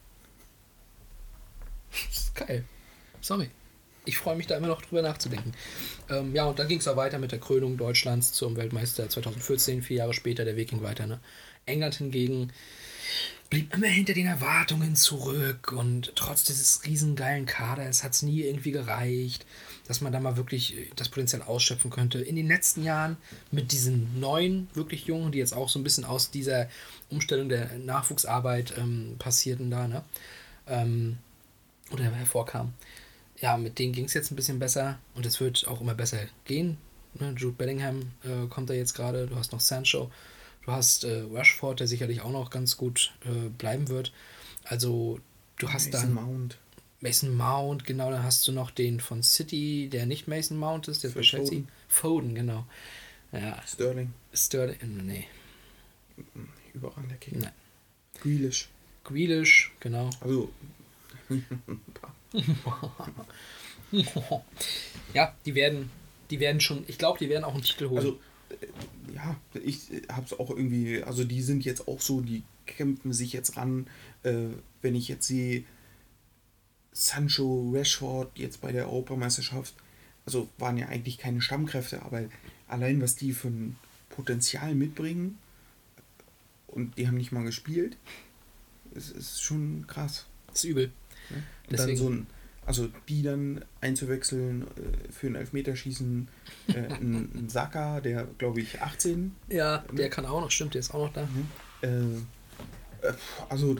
Das ist geil. Sorry. Ich freue mich da immer noch drüber nachzudenken. Ähm, ja, und dann ging es auch weiter mit der Krönung Deutschlands zum Weltmeister 2014, vier Jahre später, der Weg ging weiter. Ne? England hingegen blieb immer hinter den Erwartungen zurück und trotz dieses riesengeilen Kaders hat es nie irgendwie gereicht, dass man da mal wirklich äh, das Potenzial ausschöpfen könnte. In den letzten Jahren mit diesen neuen, wirklich Jungen, die jetzt auch so ein bisschen aus dieser Umstellung der Nachwuchsarbeit ähm, passierten da, ne? Ähm, oder hervorkam. Ja, mit denen ging es jetzt ein bisschen besser und es wird auch immer besser gehen. Ne? Jude Bellingham äh, kommt da jetzt gerade, du hast noch Sancho, du hast äh, Rashford, der sicherlich auch noch ganz gut äh, bleiben wird. Also du hast Mason dann Mount. Mason Mount, genau, dann hast du noch den von City, der nicht Mason Mount ist, der bei Chelsea. Foden, genau. Ja, Sterling. Sterling, nee, Überragender Kicker. Nein. Grealish. Grealish, genau. Also, ja, die werden, die werden schon, ich glaube, die werden auch einen Titel holen. also äh, ja, ich habe es auch irgendwie, also die sind jetzt auch so, die kämpfen sich jetzt ran. Äh, wenn ich jetzt sehe, Sancho, Rashford jetzt bei der Europameisterschaft, also waren ja eigentlich keine Stammkräfte, aber allein was die für ein Potenzial mitbringen und die haben nicht mal gespielt, ist, ist schon krass. Das ist übel. Ne? Und Deswegen- dann so ein, also die dann einzuwechseln äh, für ein Elfmeterschießen, äh, ein, ein Saka, der glaube ich 18 Ja, der kann auch noch, stimmt, der ist auch noch da. äh, äh, also,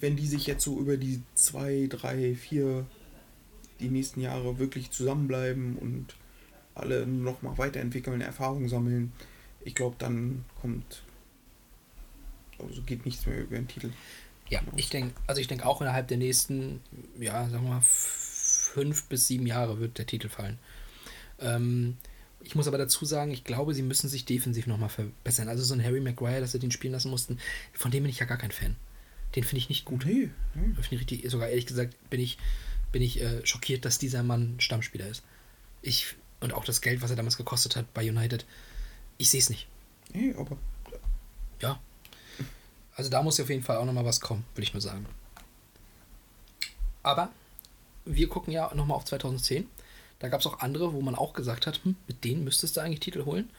wenn die sich jetzt so über die zwei, drei, vier, die nächsten Jahre wirklich zusammenbleiben und alle nochmal weiterentwickeln, Erfahrung sammeln, ich glaube, dann kommt. Also geht nichts mehr über den Titel. Ja, ich denke, also ich denke auch innerhalb der nächsten, ja, sagen wir mal, fünf bis sieben Jahre wird der Titel fallen. Ähm, ich muss aber dazu sagen, ich glaube, sie müssen sich defensiv nochmal verbessern. Also so ein Harry Maguire, dass sie den spielen lassen mussten, von dem bin ich ja gar kein Fan. Den finde ich nicht gut. Nee, nee. Finde ich richtig, sogar ehrlich gesagt bin ich, bin ich äh, schockiert, dass dieser Mann Stammspieler ist. Ich, und auch das Geld, was er damals gekostet hat bei United, ich sehe es nicht. nee, aber Ja. Also da muss auf jeden Fall auch nochmal was kommen, will ich nur sagen. Aber wir gucken ja nochmal auf 2010. Da gab es auch andere, wo man auch gesagt hat, hm, mit denen müsstest du eigentlich Titel holen.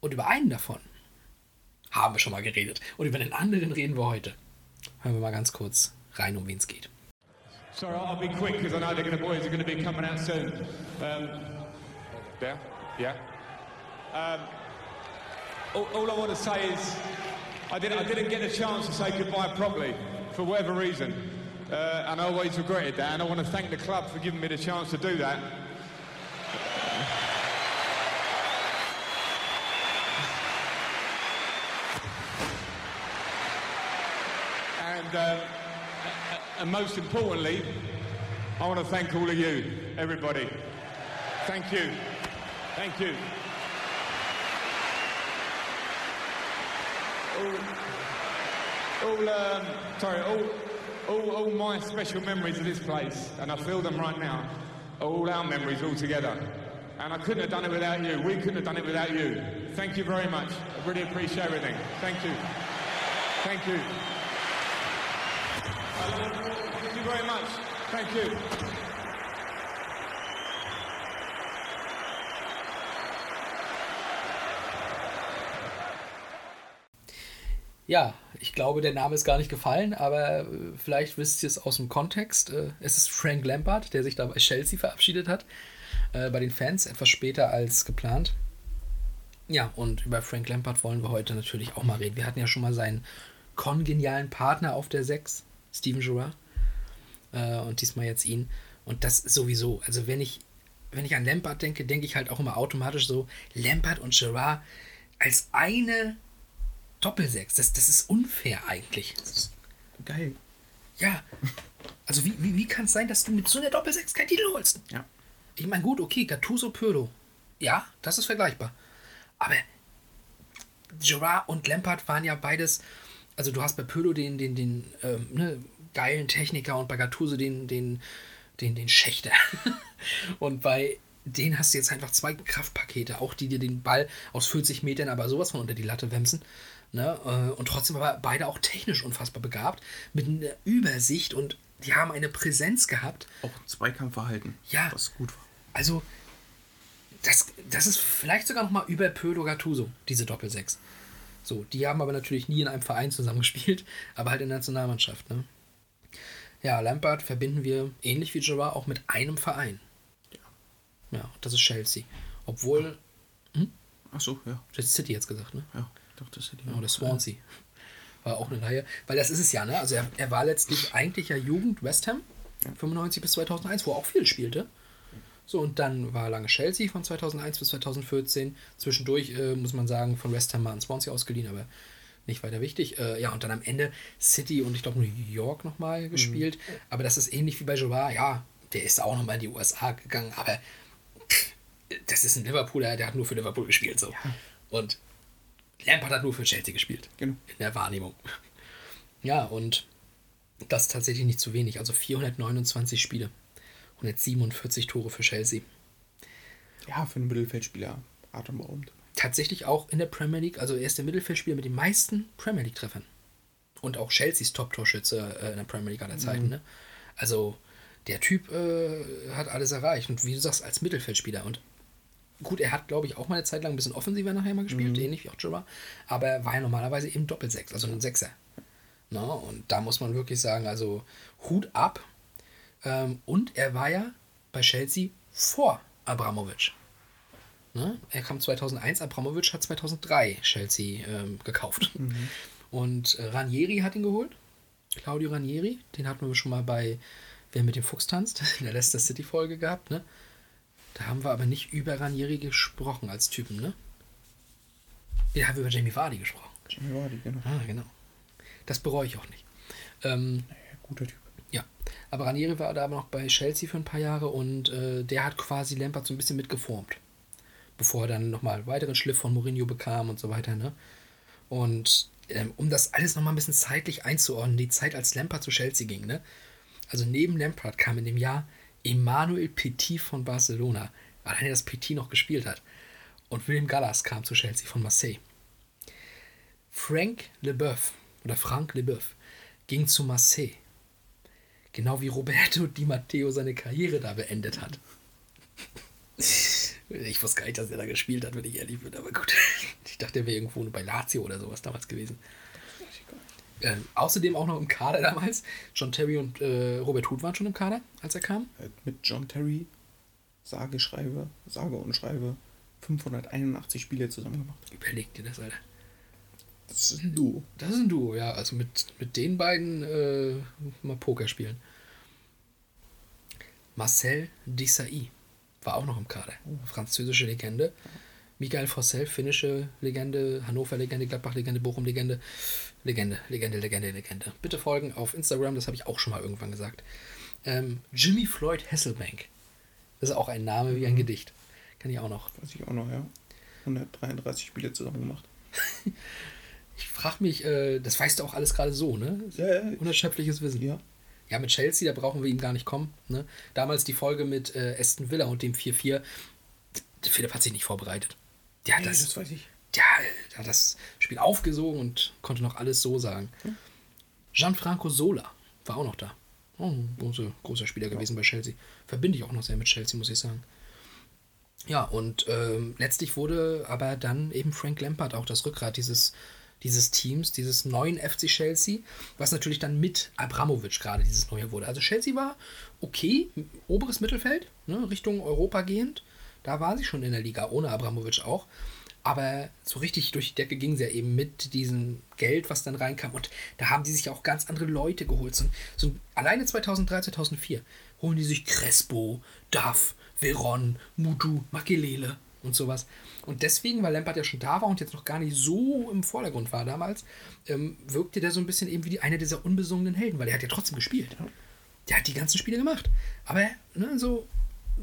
Und über einen davon haben wir schon mal geredet. Und über den anderen reden wir heute. Hören wir mal ganz kurz rein, um wen es geht. Sorry, I'll be quick because I know to boys are going to be coming out soon. Um, there, yeah. Um, all, all I want to say is I didn't, I didn't get a chance to say goodbye properly for whatever reason, uh, and I always regretted that. And I want to thank the club for giving me the chance to do that. And, uh, and most importantly, I want to thank all of you, everybody. Thank you. Thank you. All, all um, sorry, all, all, all my special memories of this place, and I feel them right now, are all our memories all together. And I couldn't have done it without you. We couldn't have done it without you. Thank you very much. I really appreciate everything. Thank you. Thank you. Thank you very much. Thank you. Ja, ich glaube, der Name ist gar nicht gefallen, aber äh, vielleicht wisst ihr es aus dem Kontext. Äh, es ist Frank Lampard, der sich da bei Chelsea verabschiedet hat. Äh, bei den Fans etwas später als geplant. Ja, und über Frank Lampard wollen wir heute natürlich auch mal reden. Wir hatten ja schon mal seinen kongenialen Partner auf der 6, Steven Gerrard. Und diesmal jetzt ihn. Und das sowieso. Also wenn ich, wenn ich an Lampard denke, denke ich halt auch immer automatisch so, Lampard und Gerrard als eine Doppelsechs. Das, das ist unfair eigentlich. geil. Ja. Also wie, wie, wie kann es sein, dass du mit so einer Doppelsechs keinen Titel holst? Ja. Ich meine, gut, okay, Gattuso, Pirlo. Ja, das ist vergleichbar. Aber Gerard und Lampard waren ja beides, also du hast bei Pirlo den, den, den ähm, ne, geilen Techniker und bei Gattuso den, den, den, den Schächter. und bei denen hast du jetzt einfach zwei Kraftpakete, auch die dir den Ball aus 40 Metern aber sowas von unter die Latte wemsen. Ne? äh, Und trotzdem aber beide auch technisch unfassbar begabt, mit einer Übersicht und die haben eine Präsenz gehabt. Auch ein Zweikampfverhalten. Ja. Was gut war. Also, das, das ist vielleicht sogar noch mal über Pödo Gattuso, diese Doppelsechs. So, die haben aber natürlich nie in einem Verein zusammengespielt, aber halt in der Nationalmannschaft. Ne? Ja, Lampard verbinden wir ähnlich wie Gerard auch mit einem Verein. Ja, das ist Chelsea. Obwohl, Ach so, ja. das ist City jetzt gesagt, ne? Ja, dachte, das Ja, auch. oder Swansea. War auch eine Reihe. Weil das ist es ja, ne? Also er, er war letztlich eigentlich ja Jugend West Ham, 95 bis 2001, wo er auch viel spielte. So, und dann war lange Chelsea von 2001 bis 2014. Zwischendurch, äh, muss man sagen, von West Ham mal an Swansea ausgeliehen, aber nicht weiter wichtig. Äh, ja, und dann am Ende City und ich glaube New York nochmal gespielt. Aber das ist ähnlich wie bei Gerard. Ja, der ist auch nochmal in die USA gegangen, aber das ist ein Liverpooler, der hat nur für Liverpool gespielt. So. Und Lampard hat nur für Chelsea gespielt. Genau. In der Wahrnehmung. Ja, und das ist tatsächlich nicht zu wenig. Also 429 Spiele. 147 Tore für Chelsea. Ja, für einen Mittelfeldspieler atemberaubend. tatsächlich auch in der Premier League, also er ist der Mittelfeldspieler mit den meisten Premier League-Treffern. Und auch Chelseas Top-Torschütze äh, in der Premier League aller Zeiten. Ne? Also der Typ äh, hat alles erreicht. Und wie du sagst, als Mittelfeldspieler. Und gut, er hat, glaube ich, auch mal eine Zeit lang ein bisschen offensiver nachher mal gespielt, ähnlich wie auch Jura. Aber er war ja normalerweise eben Doppelsechs, also ein Sechser. Na, und da muss man wirklich sagen, also Hut ab. Ähm, und er war ja bei Chelsea vor Abramovic. Ne? Er kam 2001, Abramovic hat 2003 Chelsea ähm, gekauft. Und äh, Ranieri hat ihn geholt. Claudio Ranieri, den hatten wir schon mal bei Wer mit dem Fuchs tanzt, in der Leicester City Folge gehabt. Ne? Da haben wir aber nicht über Ranieri gesprochen als Typen. Ne? Da haben wir über Jamie Vardy gesprochen. Jamie Vardy, genau. Ah, genau. Das bereue ich auch nicht. Ähm, Guter Typ. ja, aber Ranieri war da aber noch bei Chelsea für ein paar Jahre und äh, der hat quasi Lampard so ein bisschen mitgeformt. Bevor er dann nochmal einen weiteren Schliff von Mourinho bekam und so weiter. Ne? Und ähm, um das alles nochmal ein bisschen zeitlich einzuordnen, die Zeit, als Lampard zu Chelsea ging. Ne? Also neben Lampard kam in dem Jahr Emmanuel Petit von Barcelona. Alleine, dass Petit noch gespielt hat. Und William Gallas kam zu Chelsea von Marseille. Frank Leboeuf oder Frank Leboeuf ging zu Marseille. Genau wie Roberto Di Matteo seine Karriere da beendet hat. Ich wusste gar nicht, dass er da gespielt hat, wenn ich ehrlich bin, aber gut. Ich dachte, er wäre irgendwo bei Lazio oder sowas damals gewesen. Ähm, außerdem auch noch im Kader damals. John Terry und äh, Robert Huth waren schon im Kader, als er kam. Hat mit John Terry, sage, schreibe, sage und schreibe, 581 Spiele zusammen gemacht. Überleg dir das, Alter. Das ist ein Duo. Das ist ein Duo, ja. Also mit, mit den beiden äh, mal Poker spielen. Marcel Desailly war auch noch im Kader. Französische Legende. Michael Fossel, finnische Legende, Hannover-Legende, Gladbach-Legende, Bochum-Legende. Legende, Legende, Legende, Legende. Bitte folgen auf Instagram, das habe ich auch schon mal irgendwann gesagt. Ähm, Jimmy Floyd Hasselbank. Das ist auch ein Name wie ein Gedicht. Kann ich auch noch. Weiß ich auch noch, ja. 133 Spiele zusammen gemacht. Ich frage mich, äh, das weißt du auch alles gerade so, ne? Ja, ja. Unerschöpfliches Wissen. Ja. Ja, mit Chelsea, da brauchen wir ihm gar nicht kommen. Ne? Damals die Folge mit äh, Aston Villa und dem 4-4. D- Philipp hat sich nicht vorbereitet. Der hat Nee, das, das weiß ich. der, der hat das Spiel aufgesogen und konnte noch alles so sagen. Gianfranco Sola war auch noch da. Oh, ein großer, Spieler gewesen bei Chelsea. Verbinde ich auch noch sehr mit Chelsea, muss ich sagen. Ja, und ähm, letztlich wurde aber dann eben Frank Lampard auch das Rückgrat dieses, dieses Teams, dieses neuen FC Chelsea, was natürlich dann mit Abramovic gerade dieses neue wurde. Also Chelsea war okay, oberes Mittelfeld, ne, Richtung Europa gehend. Da war sie schon in der Liga, ohne Abramovic auch. Aber so richtig durch die Decke ging sie ja eben mit diesem Geld, was dann reinkam. Und da haben die sich auch ganz andere Leute geholt. So, so alleine 2003, 2004 holen die sich Crespo, Duff, Veron, Mutu, Makelele und sowas. Und deswegen, weil Lampard ja schon da war und jetzt noch gar nicht so im Vordergrund war damals, ähm, wirkte der so ein bisschen eben wie die, einer dieser unbesungenen Helden, weil er hat ja trotzdem gespielt. Der hat die ganzen Spiele gemacht. Aber ne, so,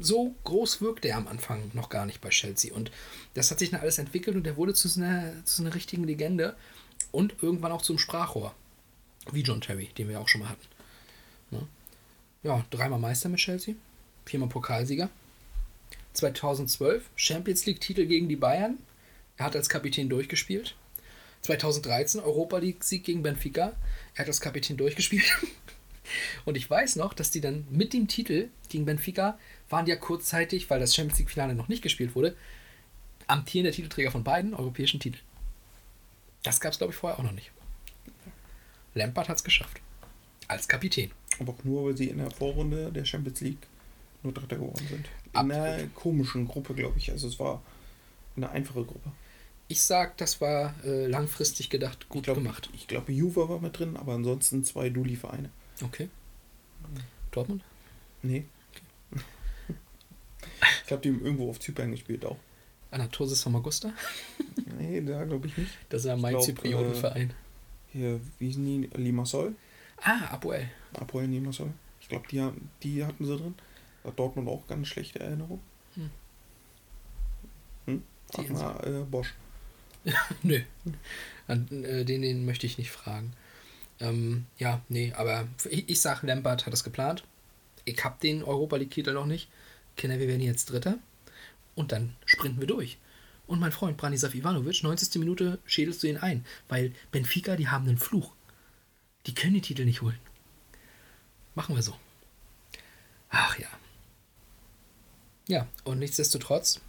so groß wirkte er am Anfang noch gar nicht bei Chelsea. Und das hat sich dann alles entwickelt und er wurde zu so einer, zu einer richtigen Legende und irgendwann auch zum Sprachrohr. Wie John Terry, den wir auch schon mal hatten. Ne? Ja, dreimal Meister mit Chelsea, viermal Pokalsieger. 2012 Champions League-Titel gegen die Bayern. Er hat als Kapitän durchgespielt. 2013 Europa League-Sieg gegen Benfica. Er hat als Kapitän durchgespielt. Und ich weiß noch, dass die dann mit dem Titel gegen Benfica waren ja kurzzeitig, weil das Champions League-Finale noch nicht gespielt wurde, amtierender Titelträger von beiden europäischen Titeln. Das gab es, glaube ich, vorher auch noch nicht. Lampard hat es geschafft. Als Kapitän. Aber auch nur, weil sie in der Vorrunde der Champions League nur Dritter geworden sind. In Absolut. einer komischen Gruppe, glaube ich. Also es war eine einfache Gruppe. Ich sag, das war äh, langfristig gedacht gut Ich glaube, gemacht. ich glaube, Juve war mit drin, aber ansonsten zwei Duli-Vereine. Okay. Dortmund? Nee. Ich glaube, die haben irgendwo auf Zypern gespielt auch. Anatosis Famagusta? Nee, da glaube ich nicht. Das ist ja mein Zypriotenverein. Hier, wie sind die? Limassol? Ah, Apoel. Apoel Limassol. Ich glaube, die, haben- die hatten sie drin. Da hat Dortmund auch ganz schlechte Erinnerung. Hm. Hm? Frag mal äh, Bosch. Nö. An, äh, den, den möchte ich nicht fragen. Ähm, ja, nee, aber ich, ich sag, Lampard hat es geplant. Ich hab den Europa League-Titel noch nicht. Kinder, wir werden jetzt Dritter. Und dann sprinten wir durch. Und mein Freund Branislav Ivanovic, 90. Minute schädelst du ihn ein, weil Benfica, die haben einen Fluch. Die können die Titel nicht holen. Machen wir so. Ach ja. Ja, und nichtsdestotrotz,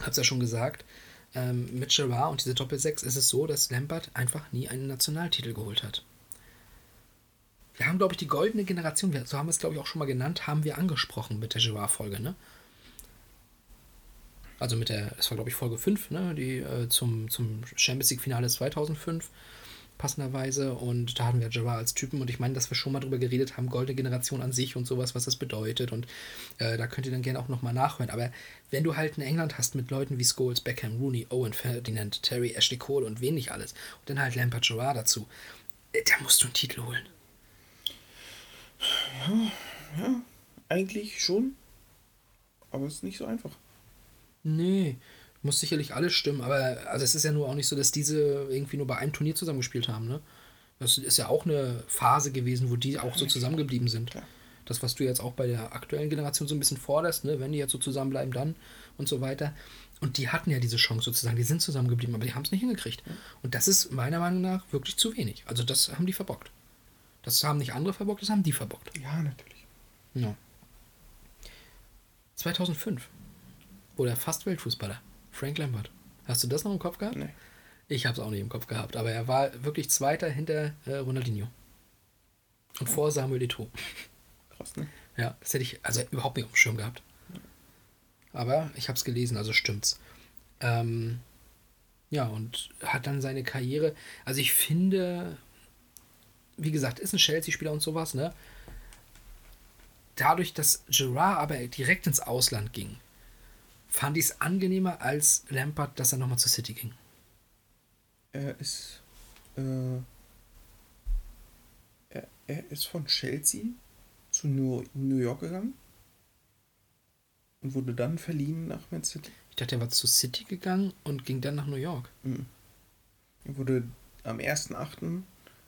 hab's ja schon gesagt, ähm, mit Gerard und diese Doppel-6 ist es so, dass Lampard einfach nie einen Nationaltitel geholt hat. Wir haben, glaube ich, die goldene Generation, so haben wir es, glaube ich, auch schon mal genannt, haben wir angesprochen mit der Gerard-Folge, ne? Also mit der, das war, glaube ich, Folge 5, ne? Die äh, zum, zum Champions League-Finale 2005, passenderweise. Und da hatten wir Gerard als Typen. Und ich meine, dass wir schon mal drüber geredet haben, goldene Generation an sich und sowas, was das bedeutet. Und äh, da könnt ihr dann gerne auch nochmal nachhören. Aber wenn du halt in England hast mit Leuten wie Scholes, Beckham, Rooney, Owen, Ferdinand, Terry, Ashley Cole und wen nicht alles. Und dann halt Lampard Gerard dazu. äh, Da musst du einen Titel holen. Ja, eigentlich schon. Aber es ist nicht so einfach. Nee, muss sicherlich alles stimmen, aber also es ist ja nur auch nicht so, dass diese irgendwie nur bei einem Turnier zusammengespielt haben, ne? Das ist ja auch eine Phase gewesen, wo die auch so zusammengeblieben sind. Das, was du jetzt auch bei der aktuellen Generation so ein bisschen forderst, ne? wenn die jetzt so zusammenbleiben, dann und so weiter. Und die hatten ja diese Chance sozusagen, die sind zusammengeblieben, aber die haben es nicht hingekriegt. Und das ist meiner Meinung nach wirklich zu wenig. Also das haben die verbockt. Das haben nicht andere verbockt, das haben die verbockt. Ja, natürlich. Ja. 2005 wurde er fast Weltfußballer. Frank Lampard. Hast du das noch im Kopf gehabt? Nee. Ich habe es auch nicht im Kopf gehabt, aber er war wirklich Zweiter hinter äh, Ronaldinho. Und vor Samuel Eto'o. Krass, ne? Ja, das hätte ich also überhaupt nicht auf dem Schirm gehabt. Aber ich habe es gelesen, also stimmt's. Ähm, ja, und hat dann seine Karriere. Also ich finde, wie gesagt, ist ein Chelsea-Spieler und sowas, ne? Dadurch, dass Gerard aber direkt ins Ausland ging, fand ich es angenehmer als Lampard, dass er nochmal zur City ging. Er ist. Äh, er, er ist von Chelsea zu New, New York gegangen und wurde dann verliehen nach Man City. Ich dachte, er war zu City gegangen und ging dann nach New York. Mhm. Er wurde am 1.8.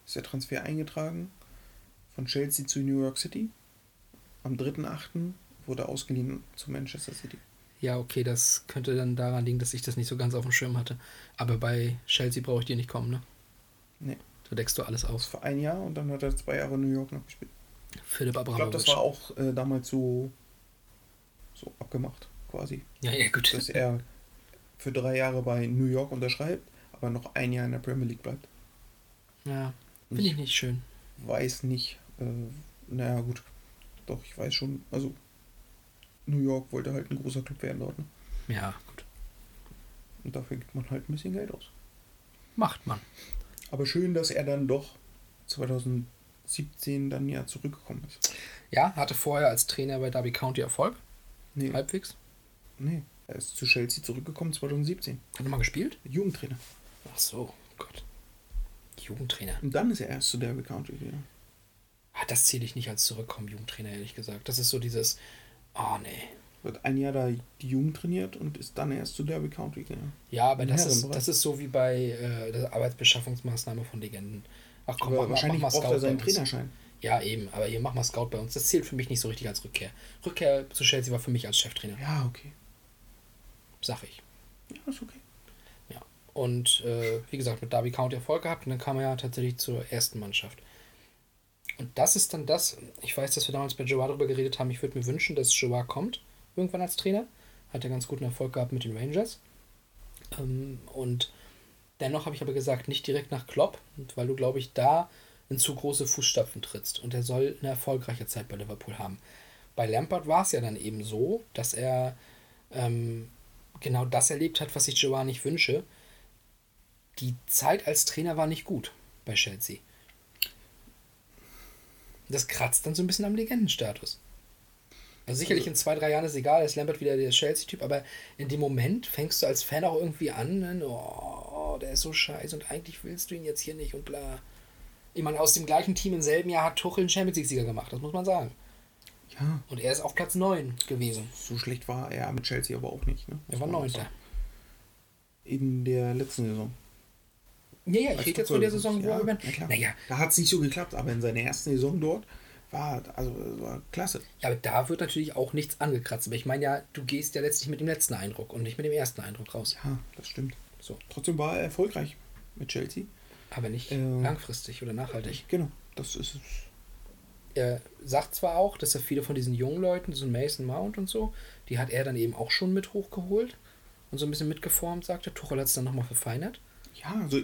ist der Transfer eingetragen von Chelsea zu New York City. Am 3.8. wurde ausgeliehen zu Manchester City. Ja, okay, das könnte dann daran liegen, dass ich das nicht so ganz auf dem Schirm hatte. Aber bei Chelsea brauche ich dir nicht kommen, ne? Nee. Da deckst du alles aus. für ein Jahr und dann hat er zwei Jahre in New York noch gespielt. Philipp Ich Abramovic. glaube, das war auch äh, damals so, so abgemacht, quasi. Ja, ja, gut. Dass er für drei Jahre bei New York unterschreibt, aber noch ein Jahr in der Premier League bleibt. Ja, finde ich nicht schön. Weiß nicht, äh, naja, gut. Doch, ich weiß schon. Also, New York wollte halt ein großer Club werden dort. Ne? Ja, gut. Und dafür gibt man halt ein bisschen Geld aus. Macht man. Aber schön, dass er dann doch 2017 dann ja zurückgekommen ist. Ja, hatte vorher als Trainer bei Derby County Erfolg. Nee, Halbwegs. nee. Er ist zu Chelsea zurückgekommen 2017. Hat er mal gespielt? Jugendtrainer. Ach so, Gott. Jugendtrainer. Und dann ist er erst zu Derby County gegangen. Ah, das zähle ich nicht als zurückkommen, Jugendtrainer, ehrlich gesagt. Das ist so dieses, oh nee. Wird ein Jahr da die Jugend trainiert und ist dann erst zu Derby County gegangen. Ja, aber Im das ist, das ist so wie bei äh, der Arbeitsbeschaffungsmaßnahme von Legenden. Ach komm, mach, mal- wahrscheinlich mach mal braucht er Scout seinen bei uns. Trainerschein. Ja, eben, aber hier mach mal Scout bei uns. Das zählt für mich nicht so richtig als Rückkehr. Rückkehr zu Chelsea war für mich als Cheftrainer, Ja, okay. sag ich. Ja, ist okay. Und äh, wie gesagt, mit Derby County Erfolg gehabt und dann kam er ja tatsächlich zur ersten Mannschaft. Und das ist dann das, ich weiß, dass wir damals bei Gerard darüber geredet haben, ich würde mir wünschen, dass Gerard kommt, irgendwann als Trainer. Hat er ganz guten Erfolg gehabt mit den Rangers. Ähm, und dennoch habe ich aber gesagt, nicht direkt nach Klopp, weil du, glaube ich, da in zu große Fußstapfen trittst. Und er soll eine erfolgreiche Zeit bei Liverpool haben. Bei Lampard war es ja dann eben so, dass er ähm, genau das erlebt hat, was ich Gerard nicht wünsche. Die Zeit als Trainer war nicht gut bei Chelsea. Das kratzt dann so ein bisschen am Legendenstatus. Also sicherlich in zwei, drei Jahren ist egal, ist Lambert wieder der Chelsea-Typ, aber in dem Moment fängst du als Fan auch irgendwie an, ne, oh, der ist so scheiße und eigentlich willst du ihn jetzt hier nicht und bla. Ich meine, aus dem gleichen Team im selben Jahr hat Tuchel einen Champions League-Sieger gemacht, das muss man sagen. Ja, Und er ist auf Platz 9 gewesen. so schlecht war er mit Chelsea aber auch nicht. Ne? Er war Muss man auch Neunter. sagen. In der letzten Saison. Ja, ja, ich rede jetzt von der Saison, wo ja, er na. Naja, Da hat es nicht so geklappt, aber in seiner ersten Saison dort war, also, war klasse. Ja, aber da wird natürlich auch nichts angekratzt. Aber ich meine ja, du gehst ja letztlich mit dem letzten Eindruck und nicht mit dem ersten Eindruck raus. Ja, das stimmt. So. Trotzdem war er erfolgreich mit Chelsea. Aber nicht Äh, langfristig oder nachhaltig. Genau, das ist es. Er sagt zwar auch, dass er viele von diesen jungen Leuten, so Mason Mount und so, die hat er dann eben auch schon mit hochgeholt und so ein bisschen mitgeformt, sagte. Tuchel hat es dann nochmal verfeinert. Ja, also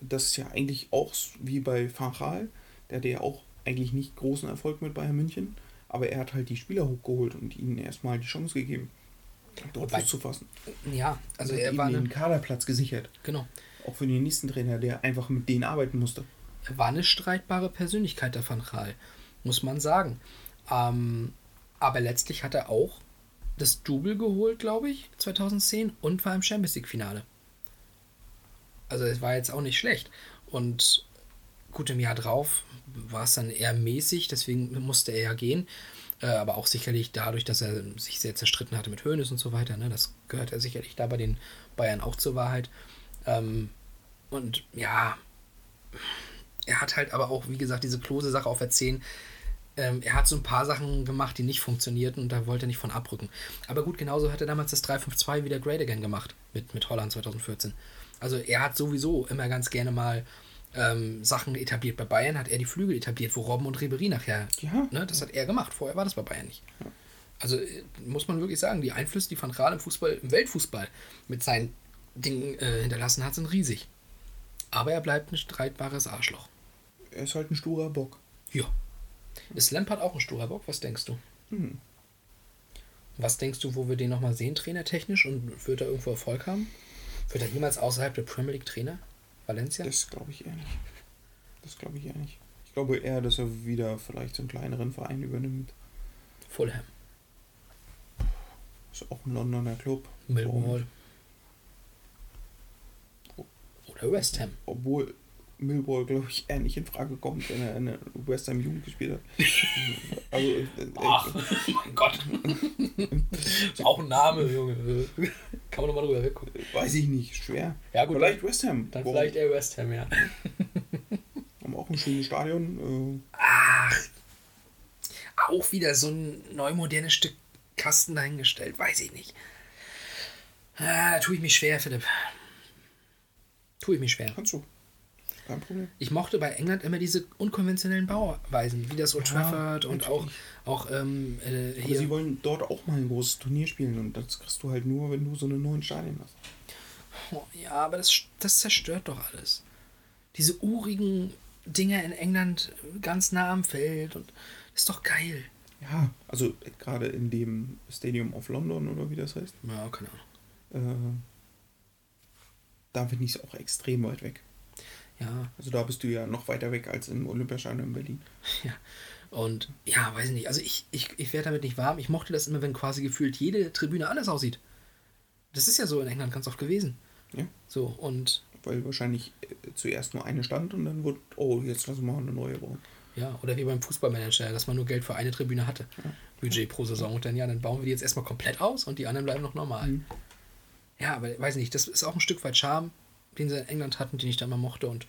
das ist ja eigentlich auch wie bei Van Gaal. Der hatte ja auch eigentlich nicht großen Erfolg mit Bayern München, aber er hat halt die Spieler hochgeholt und ihnen erstmal die Chance gegeben, dort Fuß zu fassen. Ja, also Und er war, den eine, Kaderplatz gesichert. genau, Auch für den nächsten Trainer, der einfach mit denen arbeiten musste. er war eine streitbare Persönlichkeit, der Van Gaal, muss man sagen. Ähm, aber letztlich hat er auch das Double geholt, glaube ich, 2010 und war im Champions League-Finale. Also es war jetzt auch nicht schlecht. Und gut, im Jahr drauf war es dann eher mäßig, deswegen musste er ja gehen. Äh, aber auch sicherlich dadurch, dass er sich sehr zerstritten hatte mit Hoeneß und so weiter. Ne? Das gehört ja sicherlich da bei den Bayern auch zur Wahrheit. Ähm, und ja, er hat halt aber auch, wie gesagt, diese Klose-Sache auf 10. Ähm, er hat so ein paar Sachen gemacht, die nicht funktionierten und da wollte er nicht von abrücken. Aber gut, genauso hat er damals das 3-5-2 wieder Great Again gemacht mit, mit Holland 2014. Also er hat sowieso immer ganz gerne mal ähm, Sachen etabliert. Bei Bayern hat er die Flügel etabliert, wo Robben und Ribery nachher, Ja. ne, das hat er gemacht. Vorher war das bei Bayern nicht. Also äh, muss man wirklich sagen, die Einflüsse, die Van Gaal im Fußball, im Weltfußball mit seinen Dingen äh, hinterlassen hat, sind riesig. Aber er bleibt ein streitbares Arschloch. Er ist halt ein sturer Bock. Ja. Ist Lampard auch ein sturer Bock? Was denkst du? Hm. Was denkst du, wo wir den nochmal sehen, trainertechnisch? Und wird er irgendwo Erfolg haben? Wird er jemals außerhalb der Premier League Trainer? Valencia? Das glaube ich eher nicht. Das glaube ich eher nicht. Ich glaube eher, dass er wieder vielleicht so einen kleineren Verein übernimmt. Fulham. Ist auch ein Londoner Club. Millwall. Oder West Ham. Obwohl Millwall, glaube ich, eher nicht in Frage kommt, wenn er in der West Ham Jugend gespielt hat. also, äh, äh, Ach, mein Gott. ist auch ein Name, Junge. Kann man nochmal drüber weggucken. weiß ich nicht, schwer. Ja, gut, Vielleicht West Ham. Dann Warum? vielleicht eher West Ham, ja. Haben auch ein schönes Stadion. Ach. Auch wieder so ein neu modernes Stück Kasten dahingestellt. Weiß ich nicht. Ah, da tue ich mich schwer, Philipp. Tue ich mich schwer. Äh, kannst du. Kein Problem. Ich mochte bei England immer diese unkonventionellen Bauweisen, wie das Old Ja, Trafford und auch, natürlich. auch ähm, äh, Aber hier. sie wollen dort auch mal ein großes Turnier spielen und das kriegst du halt nur, wenn du so eine neuen Stadien hast. Oh, ja, aber das, das zerstört doch alles. Diese urigen Dinger in England ganz nah am Feld und das ist doch geil. Ja, also gerade in dem Stadium of London oder wie das heißt, Ja, keine Ahnung. äh, da finde ich es auch extrem weit weg. Ja, Also da bist du ja noch weiter weg als im Olympiastadion in Berlin. ja. Und ja, weiß ich nicht. Also ich, ich, ich werde damit nicht warm. Ich mochte das immer, wenn quasi gefühlt jede Tribüne anders aussieht. Das ist ja so in England ganz oft gewesen. Ja. So, und Weil wahrscheinlich äh, zuerst nur eine stand und dann wird, oh, jetzt lassen wir mal eine neue bauen. ja, oder wie beim Fußballmanager, dass man nur Geld für eine Tribüne hatte. Budget pro Saison. Und dann, ja, dann bauen wir die jetzt erstmal komplett aus und die anderen bleiben noch normal. Ja, aber weiß nicht, das ist auch ein Stück weit Charme, den sie in England hatten, den ich da mal mochte. Und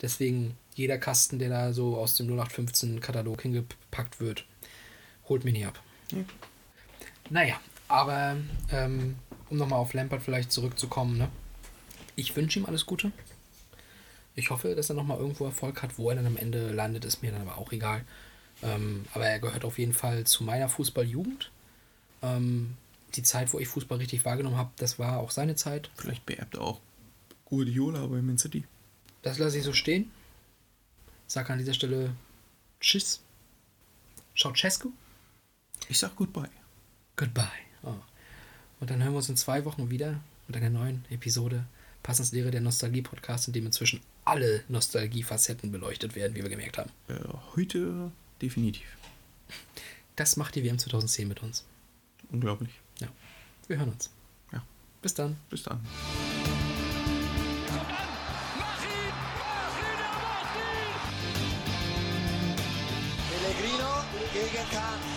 deswegen jeder Kasten, der da so aus dem 0815-Katalog hingepackt wird, holt mich nicht ab. Ja. Naja, aber ähm, um nochmal auf Lampard vielleicht zurückzukommen, ne? ich wünsche ihm alles Gute. Ich hoffe, dass er nochmal irgendwo Erfolg hat. Wo er dann am Ende landet, ist mir dann aber auch egal. Ähm, aber er gehört auf jeden Fall zu meiner Fußballjugend. Ähm, die Zeit, wo ich Fußball richtig wahrgenommen habe, das war auch seine Zeit. Vielleicht beerbt er auch Guardiola bei Man City. Das lasse ich so stehen. Sag an dieser Stelle Tschüss. Ceausescu. Ich sag Goodbye. Goodbye. Oh. Und dann hören wir uns in zwei Wochen wieder mit einer neuen Episode Passenslehre der Nostalgie-Podcast, in dem inzwischen alle Nostalgie-Facetten beleuchtet werden, wie wir gemerkt haben. Äh, heute definitiv. Das macht die WM 2010 mit uns. Unglaublich. Ja. Wir hören uns. Ja. Bis dann. Bis dann. Gegen